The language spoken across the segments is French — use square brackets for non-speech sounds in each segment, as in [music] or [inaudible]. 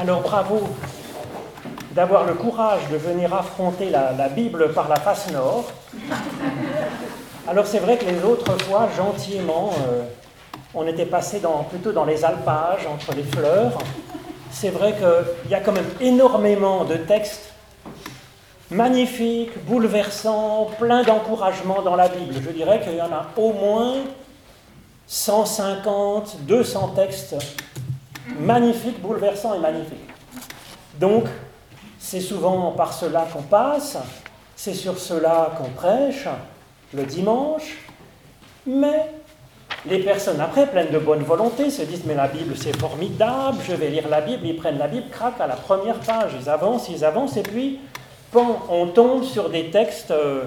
Alors bravo d'avoir le courage de venir affronter la, Bible par la face nord. Alors c'est vrai que les autres fois, gentiment, euh, on était passé plutôt dans les alpages, entre les fleurs. C'est vrai qu'il y a quand même énormément de textes magnifiques, bouleversants, pleins d'encouragement dans la Bible. Je dirais qu'il y en a au moins 150, 200 textes magnifiques, bouleversants et magnifiques. Donc, c'est souvent par cela qu'on passe, c'est sur cela qu'on prêche le dimanche, mais les personnes après, pleines de bonne volonté, se disent mais la Bible c'est formidable, je vais lire la Bible, ils prennent la Bible, craquent à la première page, ils avancent, ils avancent, et puis on tombe sur des textes euh,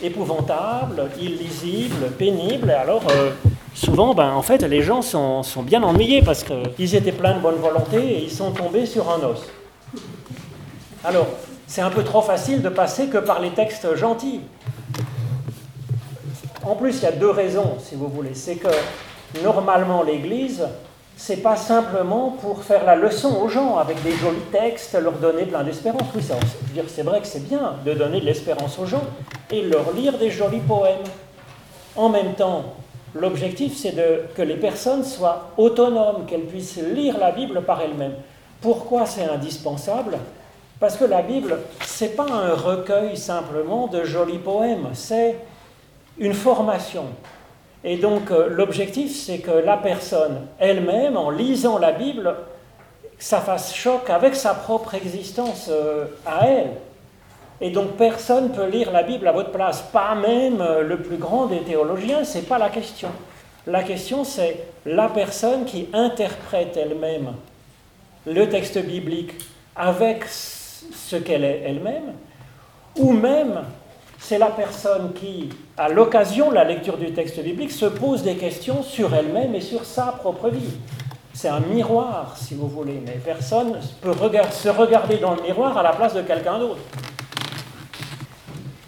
épouvantables, illisibles, pénibles, et alors euh, souvent, ben, en fait, les gens sont, sont bien ennuyés parce qu'ils étaient pleins de bonne volonté et ils sont tombés sur un os. Alors, c'est un peu trop facile de passer que par les textes gentils. En plus, il y a deux raisons, si vous voulez. C'est que normalement, l'Église, c'est pas simplement pour faire la leçon aux gens avec des jolis textes, leur donner plein d'espérance. Oui, c'est vrai que c'est bien de donner de l'espérance aux gens et leur lire des jolis poèmes. En même temps, l'objectif, c'est que les personnes soient autonomes, qu'elles puissent lire la Bible par elles-mêmes. Pourquoi c'est indispensable? Parce que la Bible, c'est pas un recueil simplement de jolis poèmes, c'est une formation. Et donc euh, l'objectif, c'est que la personne elle-même, en lisant la Bible, ça fasse choc avec sa propre existence euh, à elle. Et donc personne ne peut lire la Bible à votre place, pas même euh, le plus grand des théologiens, ce n'est pas la question. La question, c'est la personne qui interprète elle-même le texte biblique avec ce qu'elle est elle-même, ou même c'est la personne qui, à l'occasion de la lecture du texte biblique, se pose des questions sur elle-même et sur sa propre vie. C'est un miroir, si vous voulez, mais personne peut se regarder dans le miroir à la place de quelqu'un d'autre.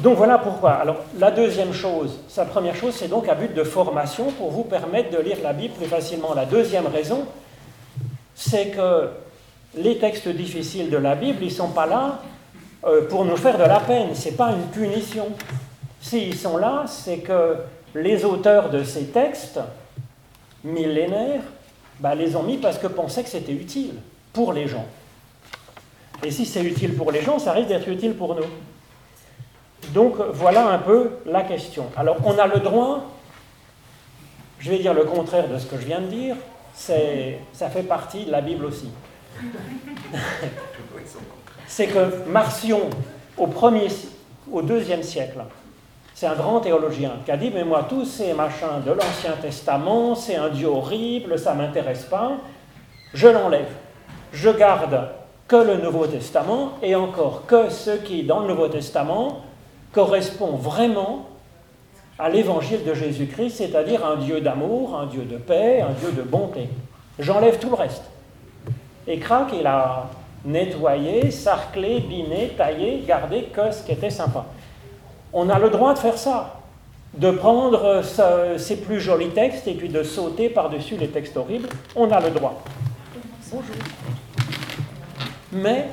Donc voilà pourquoi. Alors la deuxième chose, sa première chose, c'est donc à but de formation pour vous permettre de lire la Bible plus facilement. La deuxième raison, c'est que les textes difficiles de la Bible, ils ne sont pas là euh, pour nous faire de la peine, ce n'est pas une punition. S'ils sont là, c'est que les auteurs de ces textes millénaires bah, les ont mis parce que pensaient que c'était utile pour les gens. Et si c'est utile pour les gens, ça risque d'être utile pour nous. Donc voilà un peu la question. Alors on a le droit, je vais dire le contraire de ce que je viens de dire, ça fait partie de la Bible aussi. [laughs] c'est que Marcion, au, premier, au deuxième siècle, c'est un grand théologien qui a dit Mais moi, tous ces machins de l'Ancien Testament, c'est un Dieu horrible, ça ne m'intéresse pas, je l'enlève. Je garde que le Nouveau Testament et encore que ce qui, dans le Nouveau Testament, correspond vraiment à l'évangile de Jésus-Christ, c'est-à-dire un Dieu d'amour, un Dieu de paix, un Dieu de bonté. J'enlève tout le reste. Et crac, il a nettoyer, sarcler, biner, tailler, garder que ce qui était sympa. On a le droit de faire ça, de prendre ces plus jolis textes et puis de sauter par-dessus les textes horribles. On a le droit. Bonjour. Mais,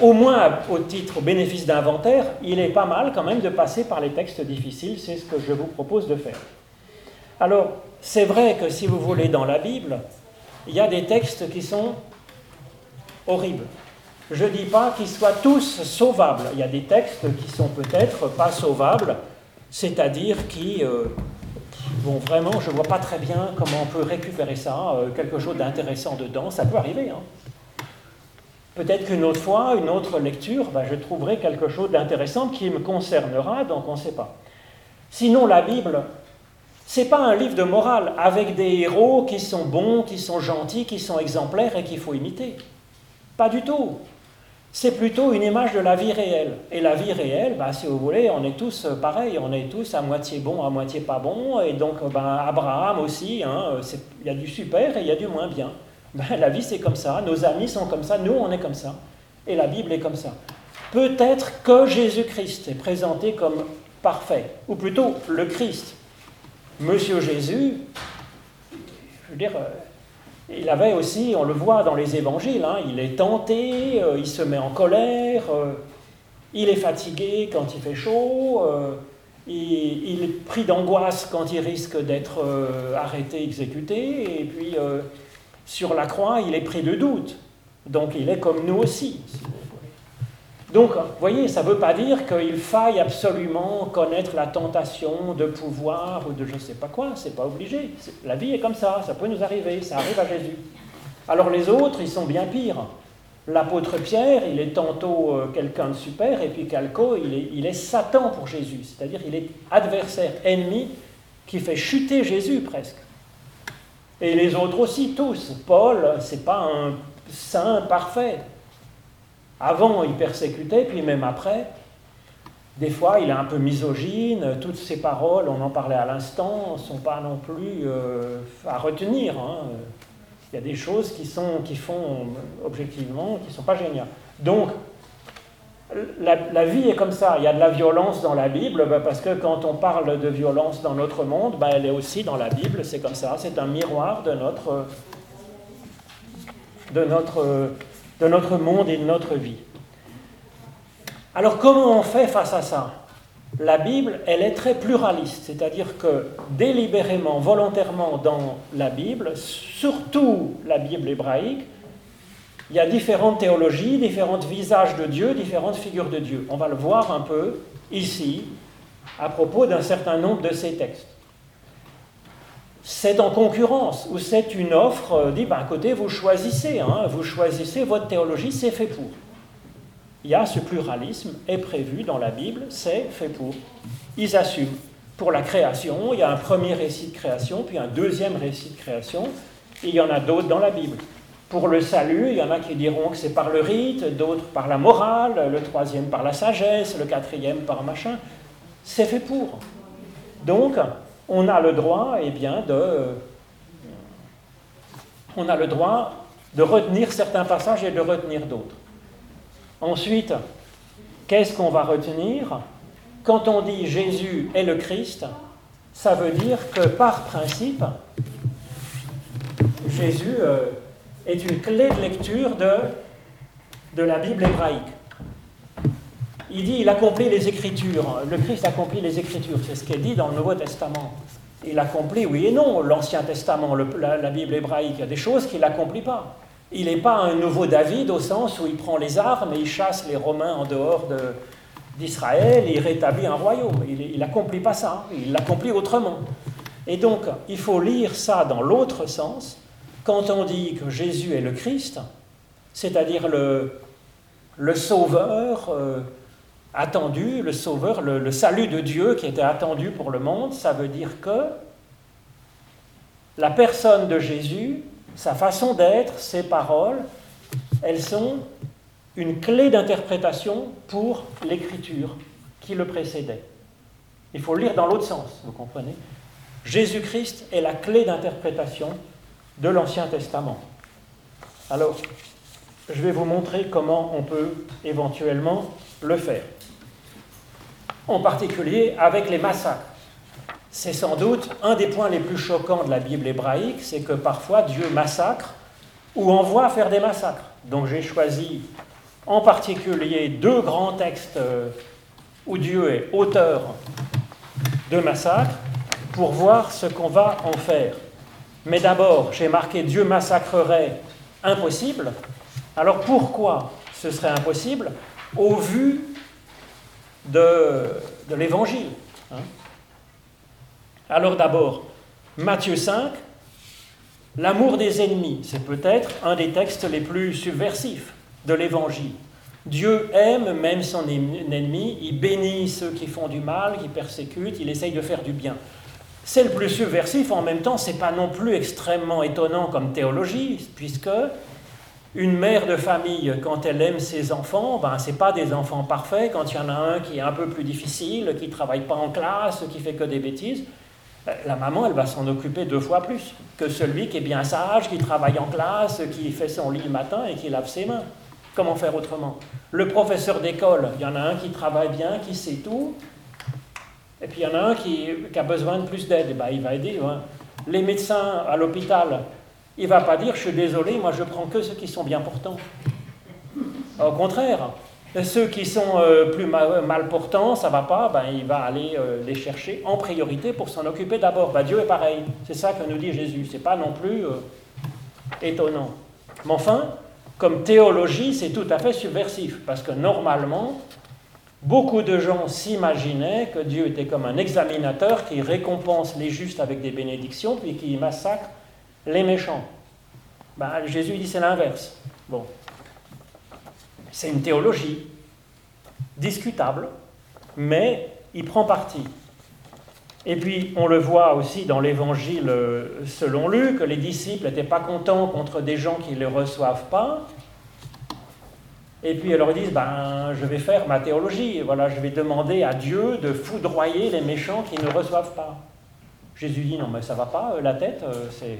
au moins au titre, au bénéfice d'inventaire, il est pas mal quand même de passer par les textes difficiles. C'est ce que je vous propose de faire. Alors, c'est vrai que si vous voulez, dans la Bible, il y a des textes qui sont horrible. Je ne dis pas qu'ils soient tous sauvables. Il y a des textes qui sont peut-être pas sauvables, c'est-à-dire qui, euh, bon, vraiment, je ne vois pas très bien comment on peut récupérer ça, euh, quelque chose d'intéressant dedans. Ça peut arriver. Hein. Peut-être qu'une autre fois, une autre lecture, ben, je trouverai quelque chose d'intéressant qui me concernera, donc on ne sait pas. Sinon, la Bible, c'est pas un livre de morale avec des héros qui sont bons, qui sont gentils, qui sont exemplaires et qu'il faut imiter. Pas du tout. C'est plutôt une image de la vie réelle. Et la vie réelle, bah, si vous voulez, on est tous pareils, on est tous à moitié bons, à moitié pas bons. Et donc, bah, Abraham aussi, hein, il y a du super et il y a du moins bien. Ben, la vie, c'est comme ça, nos amis sont comme ça, nous, on est comme ça. Et la Bible est comme ça. Peut-être que Jésus-Christ est présenté comme parfait, ou plutôt le Christ. Monsieur Jésus, je veux dire, euh, il avait aussi, on le voit dans les évangiles, hein, il est tenté, euh, il se met en colère, euh, il est fatigué quand il fait chaud, il, il, est pris d'angoisse quand il risque d'être arrêté, exécuté, et puis sur la croix, il est pris de doute. Donc il est comme nous aussi. Donc, vous voyez, ça ne veut pas dire qu'il faille absolument connaître la tentation de pouvoir ou de je ne sais pas quoi, c'est pas obligé. La vie est comme ça, ça peut nous arriver, ça arrive à Jésus. Alors les autres, ils sont bien pires. L'apôtre Pierre, il est tantôt euh, quelqu'un de super, et puis Calco, il est, il est Satan pour Jésus, c'est-à-dire il est adversaire, ennemi, qui fait chuter Jésus presque. Et les autres aussi, tous. Paul, c'est pas un saint parfait. Avant, il persécutait, puis même après, des fois, il est un peu misogyne. Toutes ses paroles, on en parlait à l'instant, ne sont pas non plus euh, à retenir. Hein. Il y a des choses qui, sont, qui font, objectivement, qui ne sont pas géniales. Donc, la, vie est comme ça. Il y a de la violence dans la Bible, bah, parce que quand on parle de violence dans notre monde, bah, elle est aussi dans la Bible. C'est comme ça. C'est un miroir de notre, de notre de notre monde et de notre vie. Alors comment on fait face à ça? La Bible, elle est très pluraliste, c'est-à-dire que délibérément, volontairement dans la Bible, surtout la Bible hébraïque, il y a différentes théologies, différents visages de Dieu, différentes figures de Dieu. On va le voir un peu ici à propos d'un certain nombre de ces textes c'est en concurrence, ou c'est une offre, euh, dit, ben, côté, vous choisissez, hein, vous choisissez votre théologie, c'est fait pour. Il y a ce pluralisme, est prévu dans la Bible, c'est fait pour. Ils assument. Pour la création, il y a un premier récit de création, puis un deuxième récit de création, et il y en a d'autres dans la Bible. Pour le salut, il y en a qui diront que c'est par le rite, d'autres par la morale, le troisième par la sagesse, le quatrième par machin. C'est fait pour. Donc, on a le droit, eh bien, de, on a le droit de retenir certains passages et de retenir d'autres. Ensuite, qu'est-ce qu'on va retenir? Quand on dit Jésus est le Christ, ça veut dire que par principe, Jésus euh, est une clé de lecture de, de la Bible hébraïque. Il dit il accomplit les Écritures. Le Christ accomplit les Écritures. C'est ce qui dit dans le Nouveau Testament. Il accomplit, oui et non, l'Ancien Testament, la, Bible hébraïque. Il y a des choses qu'il n'accomplit pas. Il n'est pas un nouveau David au sens où il prend les armes et il chasse les Romains en dehors d'Israël et il rétablit un royaume. Il n'accomplit pas ça. Il l'accomplit autrement. Et donc, il faut lire ça dans l'autre sens. Quand on dit que Jésus est le Christ, c'est-à-dire le, Sauveur, euh, attendu, le sauveur, le, salut de Dieu qui était attendu pour le monde, ça veut dire que la personne de Jésus, sa façon d'être, ses paroles, elles sont une clé d'interprétation pour l'écriture qui le précédait. Il faut le lire dans l'autre sens, vous comprenez? Jésus-Christ est la clé d'interprétation de l'Ancien Testament. Alors, je vais vous montrer comment on peut éventuellement le faire en particulier avec les massacres. C'est sans doute un des points les plus choquants de la Bible hébraïque, c'est que parfois Dieu massacre ou envoie faire des massacres. Donc j'ai choisi en particulier deux grands textes euh, où Dieu est auteur de massacres pour voir ce qu'on va en faire. Mais d'abord, j'ai marqué Dieu massacrerait impossible. Alors pourquoi ce serait impossible Au vu de, l'Évangile. Hein? Alors d'abord, Matthieu 5, l'amour des ennemis, c'est peut-être un des textes les plus subversifs de l'Évangile. Dieu aime même son ennemi, il bénit ceux qui font du mal, qui persécutent, il essaye de faire du bien. C'est le plus subversif, en même temps, c'est pas non plus extrêmement étonnant comme théologie, puisque une mère de famille, quand elle aime ses enfants, ben, ce pas des enfants parfaits. Quand il y en a un qui est un peu plus difficile, qui ne travaille pas en classe, qui fait que des bêtises, ben, la maman, elle va s'en occuper deux fois plus que celui qui est bien sage, qui travaille en classe, qui fait son lit le matin et qui lave ses mains. Comment faire autrement? Le professeur d'école, il y en a un qui travaille bien, qui sait tout, et puis il y en a un qui, a besoin de plus d'aide, ben, il va aider. Hein. Les médecins à l'hôpital, il ne va pas dire je suis désolé, moi je prends que ceux qui sont bien portants. Au contraire, ceux qui sont euh, plus mal, portants, ça va pas, ben, il va aller euh, les chercher en priorité pour s'en occuper d'abord. Ben, Dieu est pareil, c'est ça que nous dit Jésus, c'est pas non plus euh, étonnant. Mais enfin, comme théologie, c'est tout à fait subversif, parce que normalement, beaucoup de gens s'imaginaient que Dieu était comme un examinateur qui récompense les justes avec des bénédictions, puis qui massacre les méchants. Ben, Jésus dit c'est l'inverse. Bon, c'est une théologie discutable, mais il prend parti. Et puis, on le voit aussi dans l'évangile selon Luc, que les disciples n'étaient pas contents contre des gens qui ne les reçoivent pas. Et puis, ils leur disent ben, Je vais faire ma théologie. Voilà, je vais demander à Dieu de foudroyer les méchants qui ne reçoivent pas. Jésus dit Non, mais ça va pas, euh, la tête, euh, c'est.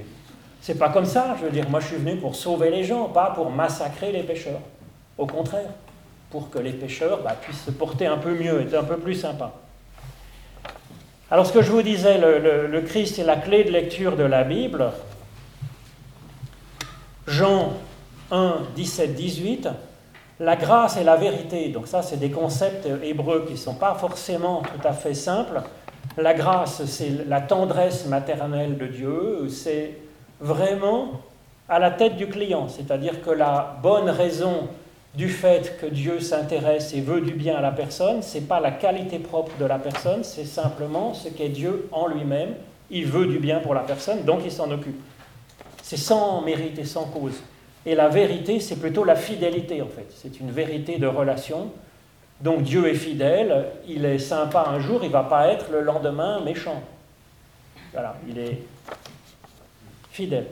C'est pas comme ça, je veux dire, moi je suis venu pour sauver les gens, pas pour massacrer les pécheurs. Au contraire, pour que les pêcheurs bah, puissent se porter un peu mieux, être un peu plus sympas. Alors ce que je vous disais, le, Christ est la clé de lecture de la Bible. Jean 1, 17, 18, la grâce et la vérité. Donc ça, c'est des concepts hébreux qui ne sont pas forcément tout à fait simples. La grâce, c'est la tendresse maternelle de Dieu, c'est vraiment à la tête du client, c'est-à-dire que la bonne raison du fait que Dieu s'intéresse et veut du bien à la personne, ce n'est pas la qualité propre de la personne, c'est simplement ce qu'est Dieu en lui-même. Il veut du bien pour la personne, donc il s'en occupe. C'est sans mérite et sans cause. Et la vérité, c'est plutôt la fidélité, en fait. C'est une vérité de relation. Donc Dieu est fidèle, il est sympa un jour, il ne va pas être le lendemain méchant. Voilà, il est fidèle.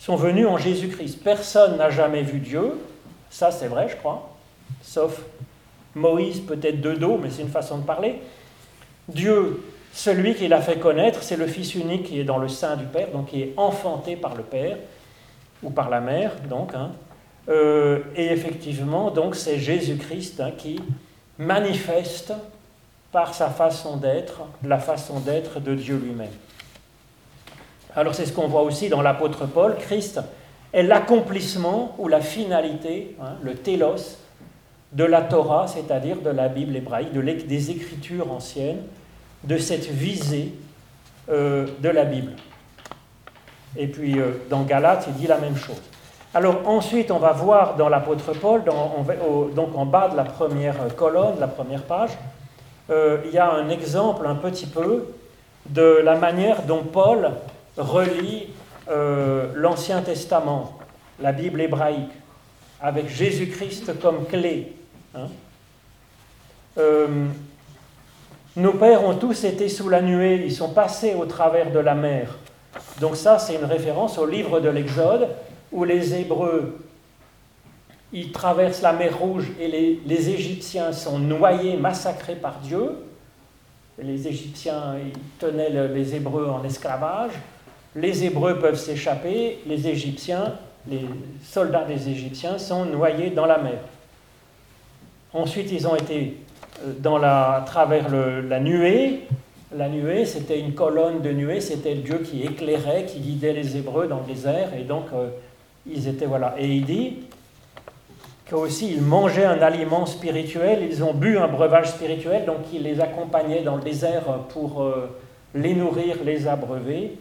Ils sont venus en Jésus-Christ. Personne n'a jamais vu Dieu, ça, c'est vrai, je crois, sauf Moïse peut-être de dos, mais c'est une façon de parler. Dieu, celui qui l'a fait connaître, c'est le Fils unique qui est dans le sein du Père, donc qui est enfanté par le Père, ou par la mère, donc. Hein. Euh, et effectivement, donc c'est Jésus-Christ hein, qui manifeste par sa façon d'être, la façon d'être de Dieu lui-même. Alors c'est ce qu'on voit aussi dans l'apôtre Paul, Christ est l'accomplissement ou la finalité, hein, le télos, de la Torah, c'est-à-dire de la Bible hébraïque, de des écritures anciennes, de cette visée euh, de la Bible. Et puis euh, dans Galates, il dit la même chose. Alors ensuite, on va voir dans l'apôtre Paul, donc en bas de la première colonne, la première page, euh, il y a un exemple un petit peu de la manière dont Paul relie euh, l'Ancien Testament, la Bible hébraïque, avec Jésus-Christ comme clé. Hein. Euh, nos pères ont tous été sous la nuée, ils sont passés au travers de la mer. Donc ça, c'est une référence au livre de l'Exode, où les Hébreux, ils traversent la mer Rouge et les, Égyptiens sont noyés, massacrés par Dieu. Les Égyptiens, ils tenaient les Hébreux en esclavage les Hébreux peuvent s'échapper, les Égyptiens, les soldats des Égyptiens sont noyés dans la mer. Ensuite, ils ont été euh, dans la, à travers la nuée. La nuée, c'était une colonne de nuée, c'était Dieu qui éclairait, qui guidait les Hébreux dans le désert, et donc euh, ils étaient voilà. Et il dit qu'aussi ils mangeaient un aliment spirituel, ils ont bu un breuvage spirituel, donc il les accompagnait dans le désert pour euh, les nourrir, les abreuver.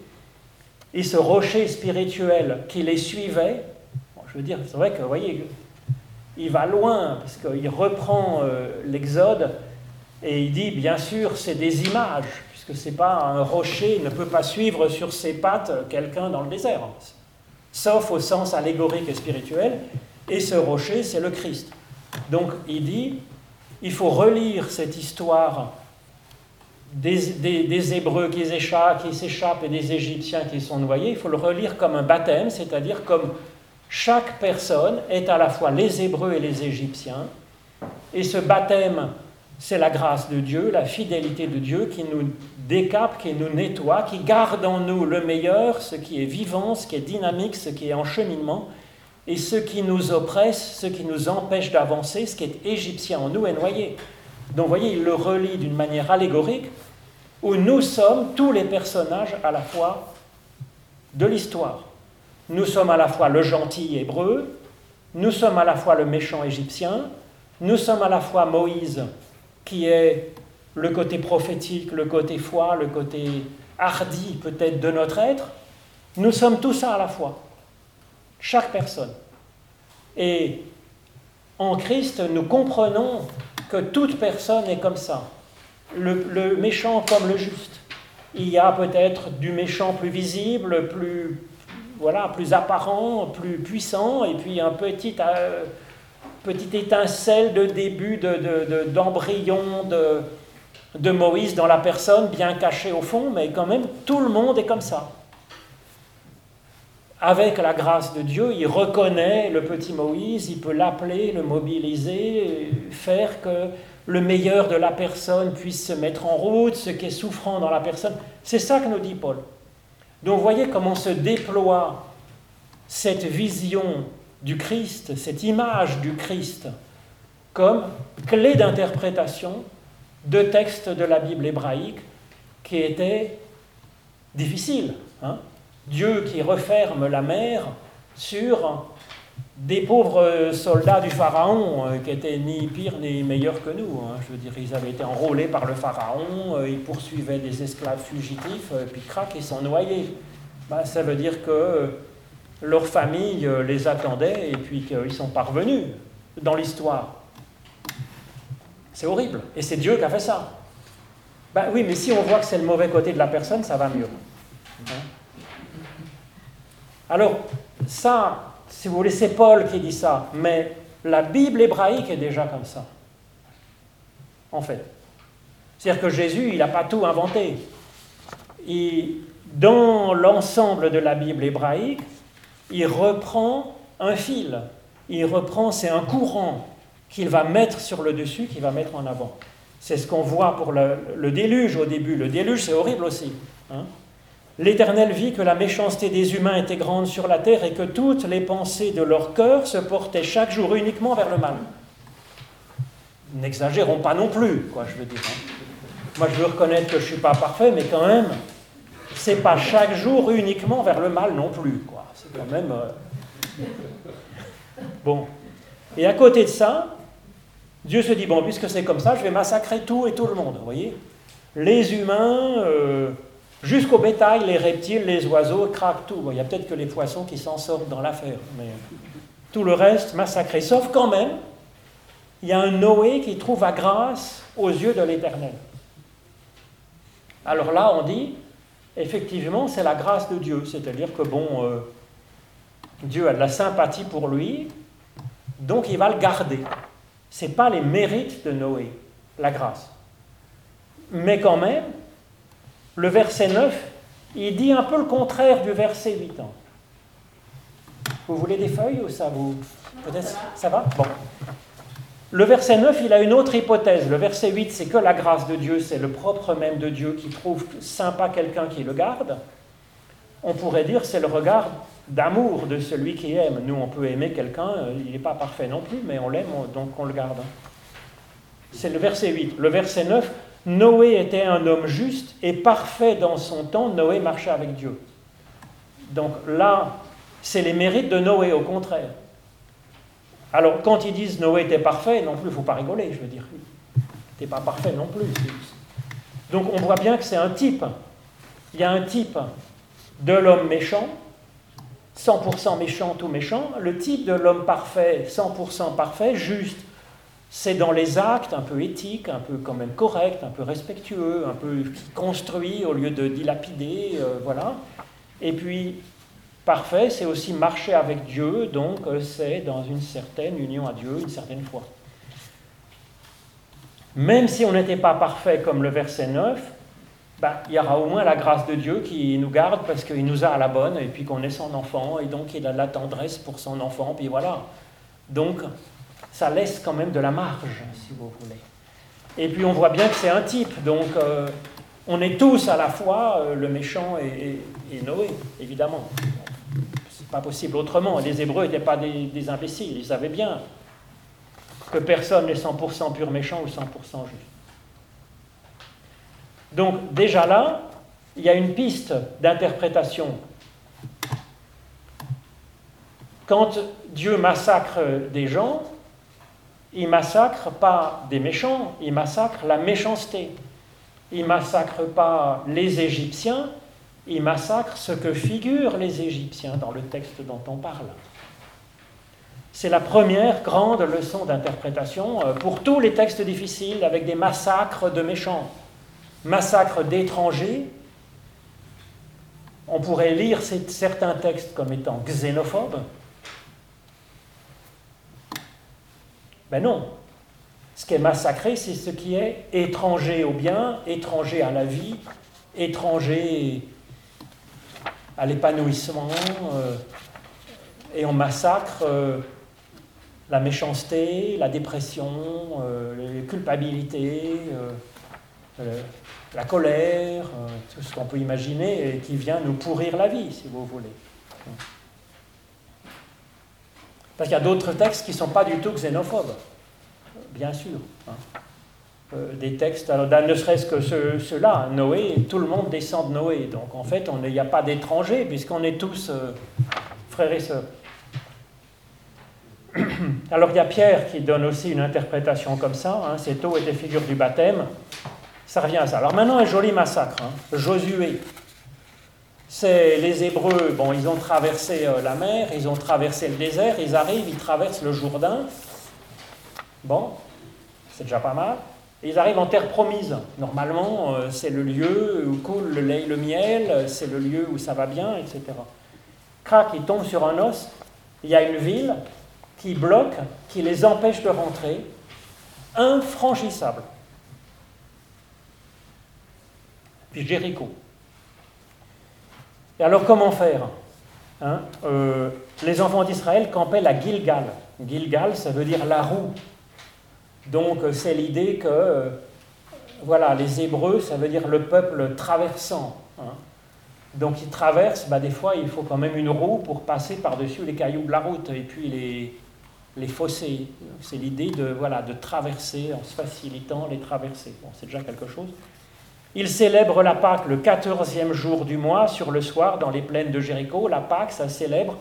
Et ce rocher spirituel qui les suivait, je veux dire, c'est vrai que, vous voyez, il va loin, parce qu'il reprend euh, l'Exode, et il dit, bien sûr, c'est des images, puisque c'est pas un rocher, ne peut pas suivre sur ses pattes quelqu'un dans le désert, sauf au sens allégorique et spirituel, et ce rocher, c'est le Christ. Donc il dit, il faut relire cette histoire des, Hébreux qui s'échappent et des Égyptiens qui sont noyés, il faut le relire comme un baptême, c'est-à-dire comme chaque personne est à la fois les Hébreux et les Égyptiens. Et ce baptême, c'est la grâce de Dieu, la fidélité de Dieu qui nous décape, qui nous nettoie, qui garde en nous le meilleur, ce qui est vivant, ce qui est dynamique, ce qui est en cheminement, et ce qui nous oppresse, ce qui nous empêche d'avancer, ce qui est égyptien en nous est noyé. Donc vous voyez, il le relie d'une manière allégorique, où nous sommes tous les personnages à la fois de l'histoire. nous sommes à la fois le gentil hébreu, nous sommes à la fois le méchant égyptien, nous sommes à la fois Moïse, qui est le côté prophétique, le côté foi, le côté hardi peut-être de notre être. Nous sommes tous ça à la fois, chaque personne. Et en Christ, nous comprenons que toute personne est comme ça, le, méchant comme le juste. Il y a peut-être du méchant plus visible, plus, voilà, plus apparent, plus puissant, et puis un petit, euh, petite étincelle de début d'embryon de, de Moïse dans la personne, bien caché au fond, mais quand même, tout le monde est comme ça. Avec la grâce de Dieu, il reconnaît le petit Moïse, il peut l'appeler, le mobiliser, faire que le meilleur de la personne puisse se mettre en route, ce qui est souffrant dans la personne. C'est ça que nous dit Paul. Donc vous voyez comment se déploie cette vision du Christ, cette image du Christ, comme clé d'interprétation de textes de la Bible hébraïque qui étaient difficiles. Hein. Dieu qui referme la mer sur des pauvres soldats du Pharaon euh, qui étaient ni pires ni meilleurs que nous. Hein. Je veux dire, ils avaient été enrôlés par le Pharaon, euh, ils poursuivaient des esclaves fugitifs, euh, puis crac, ils sont noyés. Ben, ça veut dire que leur famille les attendait et puis qu'ils sont parvenus dans l'histoire. C'est horrible. Et c'est Dieu qui a fait ça. Ben oui, mais si on voit que c'est le mauvais côté de la personne, ça va mieux. Hein? Alors, ça, si vous voulez, c'est Paul qui dit ça, mais la Bible hébraïque est déjà comme ça, en fait. C'est-à-dire que Jésus, il n'a pas tout inventé. Et dans l'ensemble de la Bible hébraïque, il reprend un fil, il reprend, c'est un courant qu'il va mettre sur le dessus, qu'il va mettre en avant. C'est ce qu'on voit pour le, déluge au début. Le déluge, c'est horrible aussi. Hein. L'Éternel vit que la méchanceté des humains était grande sur la terre et que toutes les pensées de leur cœur se portaient chaque jour uniquement vers le mal. N'exagérons pas non plus, quoi, je veux dire. Hein. Moi, je veux reconnaître que je ne suis pas parfait, mais quand même, c'est pas chaque jour uniquement vers le mal non plus, quoi. Quand même. Euh, bon. Et à côté de ça, Dieu se dit bon, puisque c'est comme ça, je vais massacrer tout et tout le monde. Vous voyez Les humains. Euh, Jusqu'au bétail, les reptiles, les oiseaux, craquent tout. il y a peut-être que les poissons qui s'en sortent dans l'affaire, mais tout le reste massacré. Sauf quand même, il y a un Noé qui trouve la grâce aux yeux de l'Éternel. Alors là, on dit, effectivement, c'est la grâce de Dieu. C'est-à-dire que, bon, euh, Dieu a de la sympathie pour lui, donc il va le garder. Ce n'est pas les mérites de Noé, la grâce. Mais quand même, le verset 9, il dit un peu le contraire du verset 8 ans. Vous voulez des feuilles ou ça vous Peut-être ça va Bon. Le verset 9, il a une autre hypothèse. Le verset 8, c'est que la grâce de Dieu, c'est le propre même de Dieu qui trouve sympa quelqu'un qui le garde. On pourrait dire c'est le regard d'amour de celui qui aime. Nous, on peut aimer quelqu'un, euh, il n'est pas parfait non plus, mais on l'aime, donc on le garde. C'est le verset 8. Le verset 9, Noé était un homme juste et parfait dans son temps. Noé marchait avec Dieu. Donc là, c'est les mérites de Noé, au contraire. Alors, quand ils disent Noé était parfait, non plus, il ne faut pas rigoler, je veux dire. N'était pas parfait non plus. Donc, on voit bien que c'est un type. Il y a un type de l'homme méchant, 100% méchant, tout méchant, le type de l'homme parfait, 100% parfait, juste, c'est dans les actes un peu éthiques, un peu quand même corrects, un peu respectueux, un peu construit au lieu de dilapider, euh, voilà. Et puis, parfait, c'est aussi marcher avec Dieu, donc euh, c'est dans une certaine union à Dieu, une certaine foi. Même si on n'était pas parfait comme le verset 9, bah, il y aura au moins la grâce de Dieu qui nous garde parce qu'il nous a à la bonne et puis qu'on est son enfant et donc il a de la tendresse pour son enfant, puis voilà. Donc, ça laisse quand même de la marge, si vous voulez. Et puis on voit bien que c'est un type, donc euh, on est tous à la fois euh, le méchant et, Noé, évidemment. C'est pas possible autrement. Les Hébreux n'étaient pas des, imbéciles, ils savaient bien que personne n'est 100% pur méchant ou 100% juste. Donc déjà là, il y a une piste d'interprétation quand Dieu massacre des gens, il massacre pas des méchants, il massacre la méchanceté. Il massacre pas les Égyptiens, il massacre ce que figurent les Égyptiens dans le texte dont on parle. C'est la première grande leçon d'interprétation euh, pour tous les textes difficiles avec des massacres de méchants, massacres d'étrangers. On pourrait lire certains textes comme étant xénophobes. Ben non. Ce qui est massacré, c'est ce qui est étranger au bien, étranger à la vie, étranger à l'épanouissement. Euh, et on massacre euh, la méchanceté, la dépression, euh, la culpabilité, euh, euh, la colère, tout ce qu'on peut imaginer et qui vient nous pourrir la vie, si vous voulez. Parce qu'il y a d'autres textes qui ne sont pas du tout xénophobes, bien sûr. Hein. des textes, alors, ne serait-ce que ceux-là, Noé, tout le monde descend de Noé. Donc en fait, il n'y a pas d'étrangers, puisqu'on est tous frères et sœurs. [coughs] Alors il y a Pierre qui donne aussi une interprétation comme ça, hein, cette eau est des figures du baptême, ça revient à ça. Alors maintenant un joli massacre, hein. Josué, c'est les Hébreux, bon ils ont traversé euh, la mer, ils ont traversé le désert, ils arrivent, ils traversent le Jourdain, bon, c'est déjà pas mal, ils arrivent en terre promise. Normalement, euh, c'est le lieu où coule le lait et le miel, c'est le lieu où ça va bien, etc. Crac, ils tombent sur un os, il y a une ville, qui bloquent, qui les empêchent de rentrer, infranchissables. Puis Jéricho. Et alors comment faire hein euh, Les enfants d'Israël campaient la Gilgal. Gilgal, ça veut dire la roue. Donc c'est l'idée que, euh, voilà, les Hébreux, ça veut dire le peuple traversant. Hein. Donc ils traversent, bah, des fois il faut quand même une roue pour passer par-dessus les cailloux de la route. Et puis les, fossés. C'est l'idée de, voilà, de traverser en se facilitant les traversées. C'est déjà quelque chose. Il célèbre la Pâque le 14e jour du mois, sur le soir, dans les plaines de Jéricho. La Pâque, ça célèbre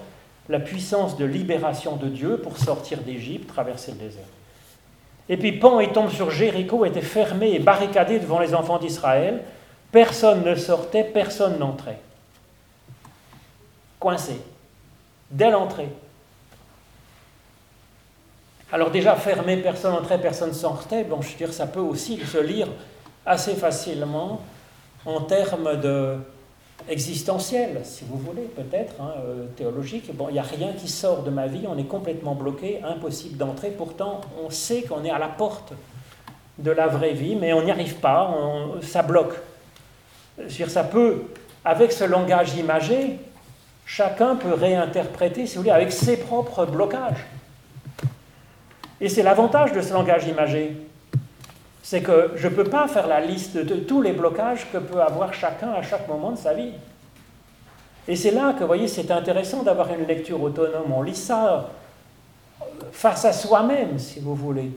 la puissance de libération de Dieu pour sortir d'Égypte, traverser le désert. Et puis Pan et tombe sur Jéricho était fermé et barricadé devant les enfants d'Israël. Personne ne sortait, personne n'entrait. Coincé. Dès l'entrée. Alors déjà, fermé, personne entrait, personne sortait, bon, je veux dire, ça peut aussi se lire assez facilement en termes de existentiel, si vous voulez, peut-être, hein, euh, théologique. Bon, il n'y a rien qui sort de ma vie, on est complètement bloqué, impossible d'entrer. Pourtant, on sait qu'on est à la porte de la vraie vie, mais on n'y arrive pas, ça bloque. Dire, ça peut, avec ce langage imagé, chacun peut réinterpréter, si vous voulez, avec ses propres blocages. Et c'est l'avantage de ce langage imagé. C'est que je ne peux pas faire la liste de tous les blocages que peut avoir chacun à chaque moment de sa vie. Et c'est là que, vous voyez, c'est intéressant d'avoir une lecture autonome. On lit ça face à soi-même, si vous voulez,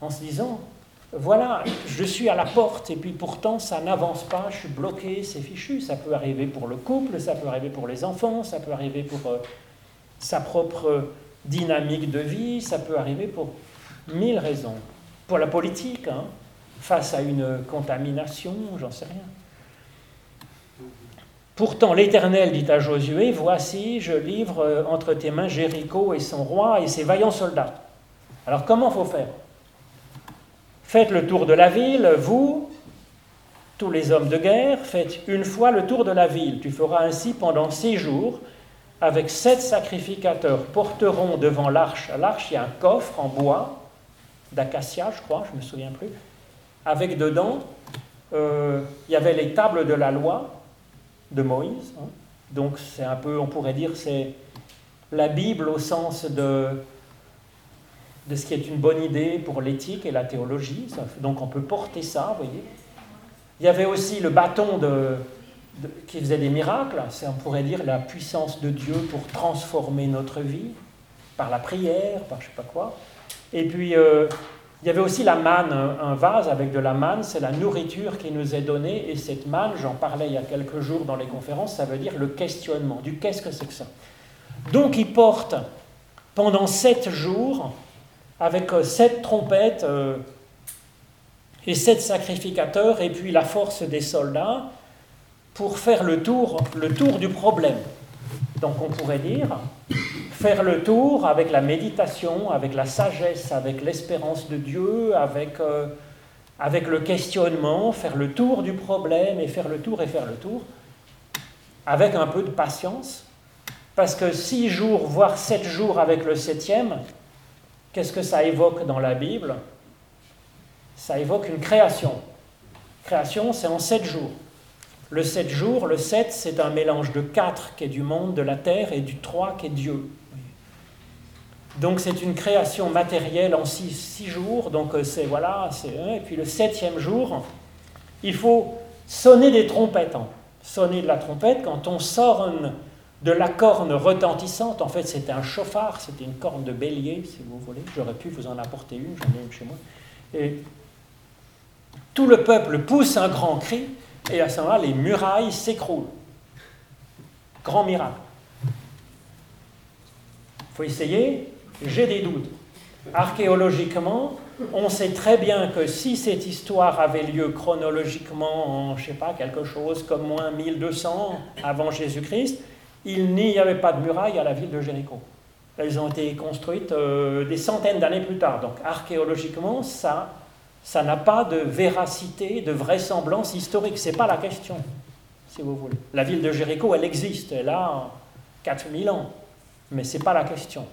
en se disant, voilà, je suis à la porte et puis pourtant ça n'avance pas, je suis bloqué, c'est fichu. Ça peut arriver pour le couple, ça peut arriver pour les enfants, ça peut arriver pour euh, sa propre dynamique de vie, ça peut arriver pour mille raisons. Pour la politique, hein, face à une contamination, j'en sais rien. Pourtant, l'Éternel dit à Josué, Voici, je livre euh, entre tes mains Jéricho et son roi et ses vaillants soldats. Alors comment faut faire? Faites le tour de la ville, vous, tous les hommes de guerre, faites une fois le tour de la ville. Tu feras ainsi pendant six jours, avec sept sacrificateurs porteront devant l'arche. À l'arche, il un coffre en bois, d'acacia, je crois, je ne me souviens plus, avec dedans, euh, il y avait les tables de la loi de Moïse. Hein. Donc c'est un peu, on pourrait dire, c'est la Bible au sens de, de ce qui est une bonne idée pour l'éthique et la théologie. Donc on peut porter ça, vous voyez. Il y avait aussi le bâton de, qui faisait des miracles, c'est on pourrait dire la puissance de Dieu pour transformer notre vie, par la prière, par je sais pas quoi. Et puis euh, il y avait aussi la manne, un vase avec de la manne, c'est la nourriture qui nous est donnée, et cette manne, j'en parlais il y a quelques jours dans les conférences, ça veut dire le questionnement, du qu'est-ce que c'est que ça Donc il porte pendant sept jours, avec euh, sept trompettes euh, et sept sacrificateurs, et puis la force des soldats, pour faire le tour, le tour du problème. Donc on pourrait dire faire le tour avec la méditation, avec la sagesse, avec l'espérance de Dieu, avec, euh, avec le questionnement, faire le tour du problème et faire le tour et faire le tour, avec un peu de patience, parce que six jours, voire sept jours avec le septième, qu'est-ce que ça évoque dans la Bible? Ça évoque une création. Création, c'est en sept jours. Le sept jours, le sept, c'est un mélange de quatre qui est du monde, de la terre, et du trois qui est Dieu. Donc c'est une création matérielle en six, jours. Donc euh, c'est voilà, c'est et puis le septième jour, il faut sonner des trompettes. Hein. Sonner de la trompette quand on sort de la corne retentissante. En fait, c'était un chauffard, c'était une corne de bélier, si vous voulez. J'aurais pu vous en apporter une, j'en ai une chez moi. Et tout le peuple pousse un grand cri, et à ce moment-là, les murailles s'écroulent. Grand miracle. Il faut essayer. J'ai des doutes. Archéologiquement, on sait très bien que si cette histoire avait lieu chronologiquement en, je sais pas, quelque chose comme moins 1200 avant Jésus-Christ, il n'y avait pas de murailles à la ville de Jéricho. Elles ont été construites euh, des centaines d'années plus tard. Donc archéologiquement, ça ça n'a pas de véracité, de vraisemblance historique. Ce n'est pas la question, si vous voulez. La ville de Jéricho, elle existe, elle a 4000 ans, mais ce n'est pas la question.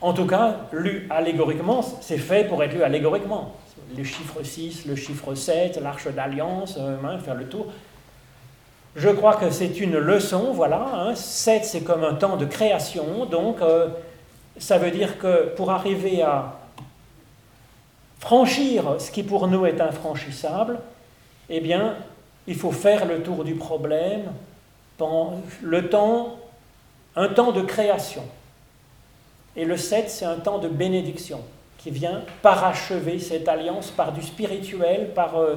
En tout cas, lu allégoriquement, c'est fait pour être lu allégoriquement. Le chiffre 6, le chiffre 7, l'arche d'alliance, euh, hein, faire le tour. Je crois que c'est une leçon, voilà. Hein. 7, c'est comme un temps de création, donc euh, ça veut dire que pour arriver à franchir ce qui pour nous est infranchissable, eh bien, il faut faire le tour du problème le temps, un temps de création. Et le 7, c'est un temps de bénédiction qui vient parachever cette alliance par du spirituel, par, euh,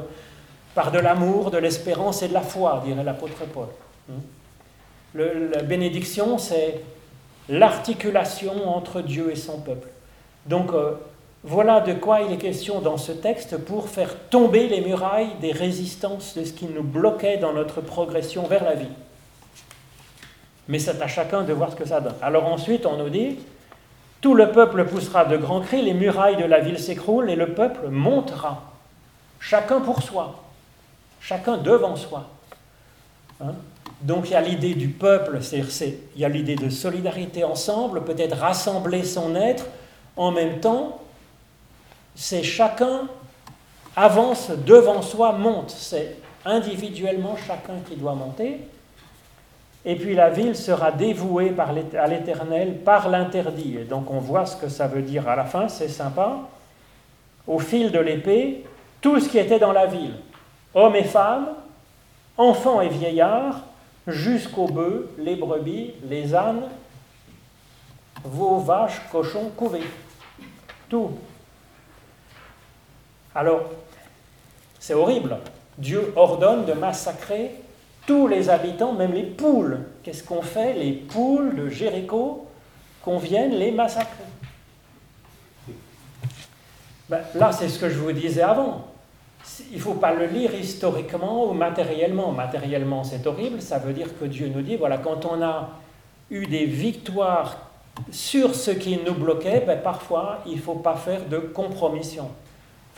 par de l'amour, de l'espérance et de la foi, dirait l'apôtre Paul. Hmm. la bénédiction, c'est l'articulation entre Dieu et son peuple. Donc, euh, voilà de quoi il est question dans ce texte pour faire tomber les murailles des résistances de ce qui nous bloquait dans notre progression vers la vie. Mais c'est à chacun de voir ce que ça donne. Alors ensuite, on nous dit, tout le peuple poussera de grands cris, les murailles de la ville s'écroulent et le peuple montera. Chacun pour soi, chacun devant soi. Hein? Donc il y a l'idée du peuple, c'est, il y a l'idée de solidarité ensemble, peut-être rassembler son être, en même temps c'est chacun avance devant soi, monte. C'est individuellement chacun qui doit monter. Et puis la ville sera dévouée à l'Éternel par l'interdit. Et donc on voit ce que ça veut dire à la fin, c'est sympa. Au fil de l'épée, tout ce qui était dans la ville, hommes et femmes, enfants et vieillards, jusqu'aux bœufs, les brebis, les ânes, vos vaches, cochons, couvés. Tout. Alors, c'est horrible. Dieu ordonne de massacrer tous les habitants, même les poules. Qu'est-ce qu'on fait Les poules de Jéricho, qu'on vienne les massacrer? Ben, là, c'est ce que je vous disais avant. Il ne faut pas le lire historiquement ou matériellement. Matériellement, c'est horrible. Ça veut dire que Dieu nous dit, voilà, quand on a eu des victoires sur ce qui nous bloquait, ben, parfois, il ne faut pas faire de compromission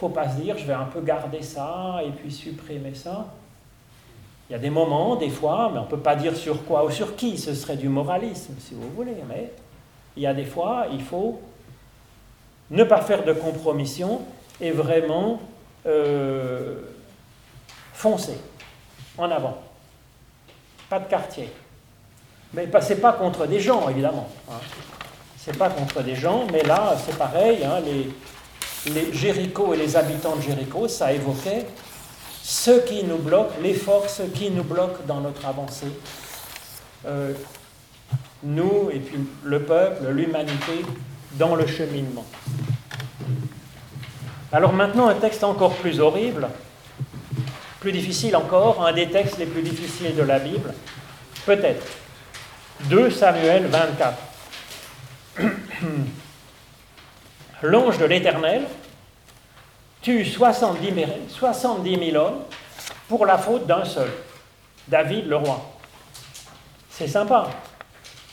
faut pas se dire je vais un peu garder ça et puis supprimer ça. Il y a des moments, des fois, mais on ne peut pas dire sur quoi ou sur qui, ce serait du moralisme si vous voulez, mais il y a des fois, il faut ne pas faire de compromission et vraiment euh, foncer en avant. Pas de quartier. Mais n'est pas contre des gens, évidemment. Hein. Ce n'est pas contre des gens, mais là, c'est pareil. Hein, les Jéricho et les habitants de Jéricho, ça évoquait ce qui nous bloque, les forces qui nous bloquent dans notre avancée. Euh, nous et puis le peuple, l'humanité, dans le cheminement. Alors maintenant, un texte encore plus horrible, plus difficile encore, un des textes les plus difficiles de la Bible, peut-être. 2 Samuel 24. [coughs] L'ange de l'Éternel tue 70 000 hommes pour la faute d'un seul, David le roi. C'est sympa,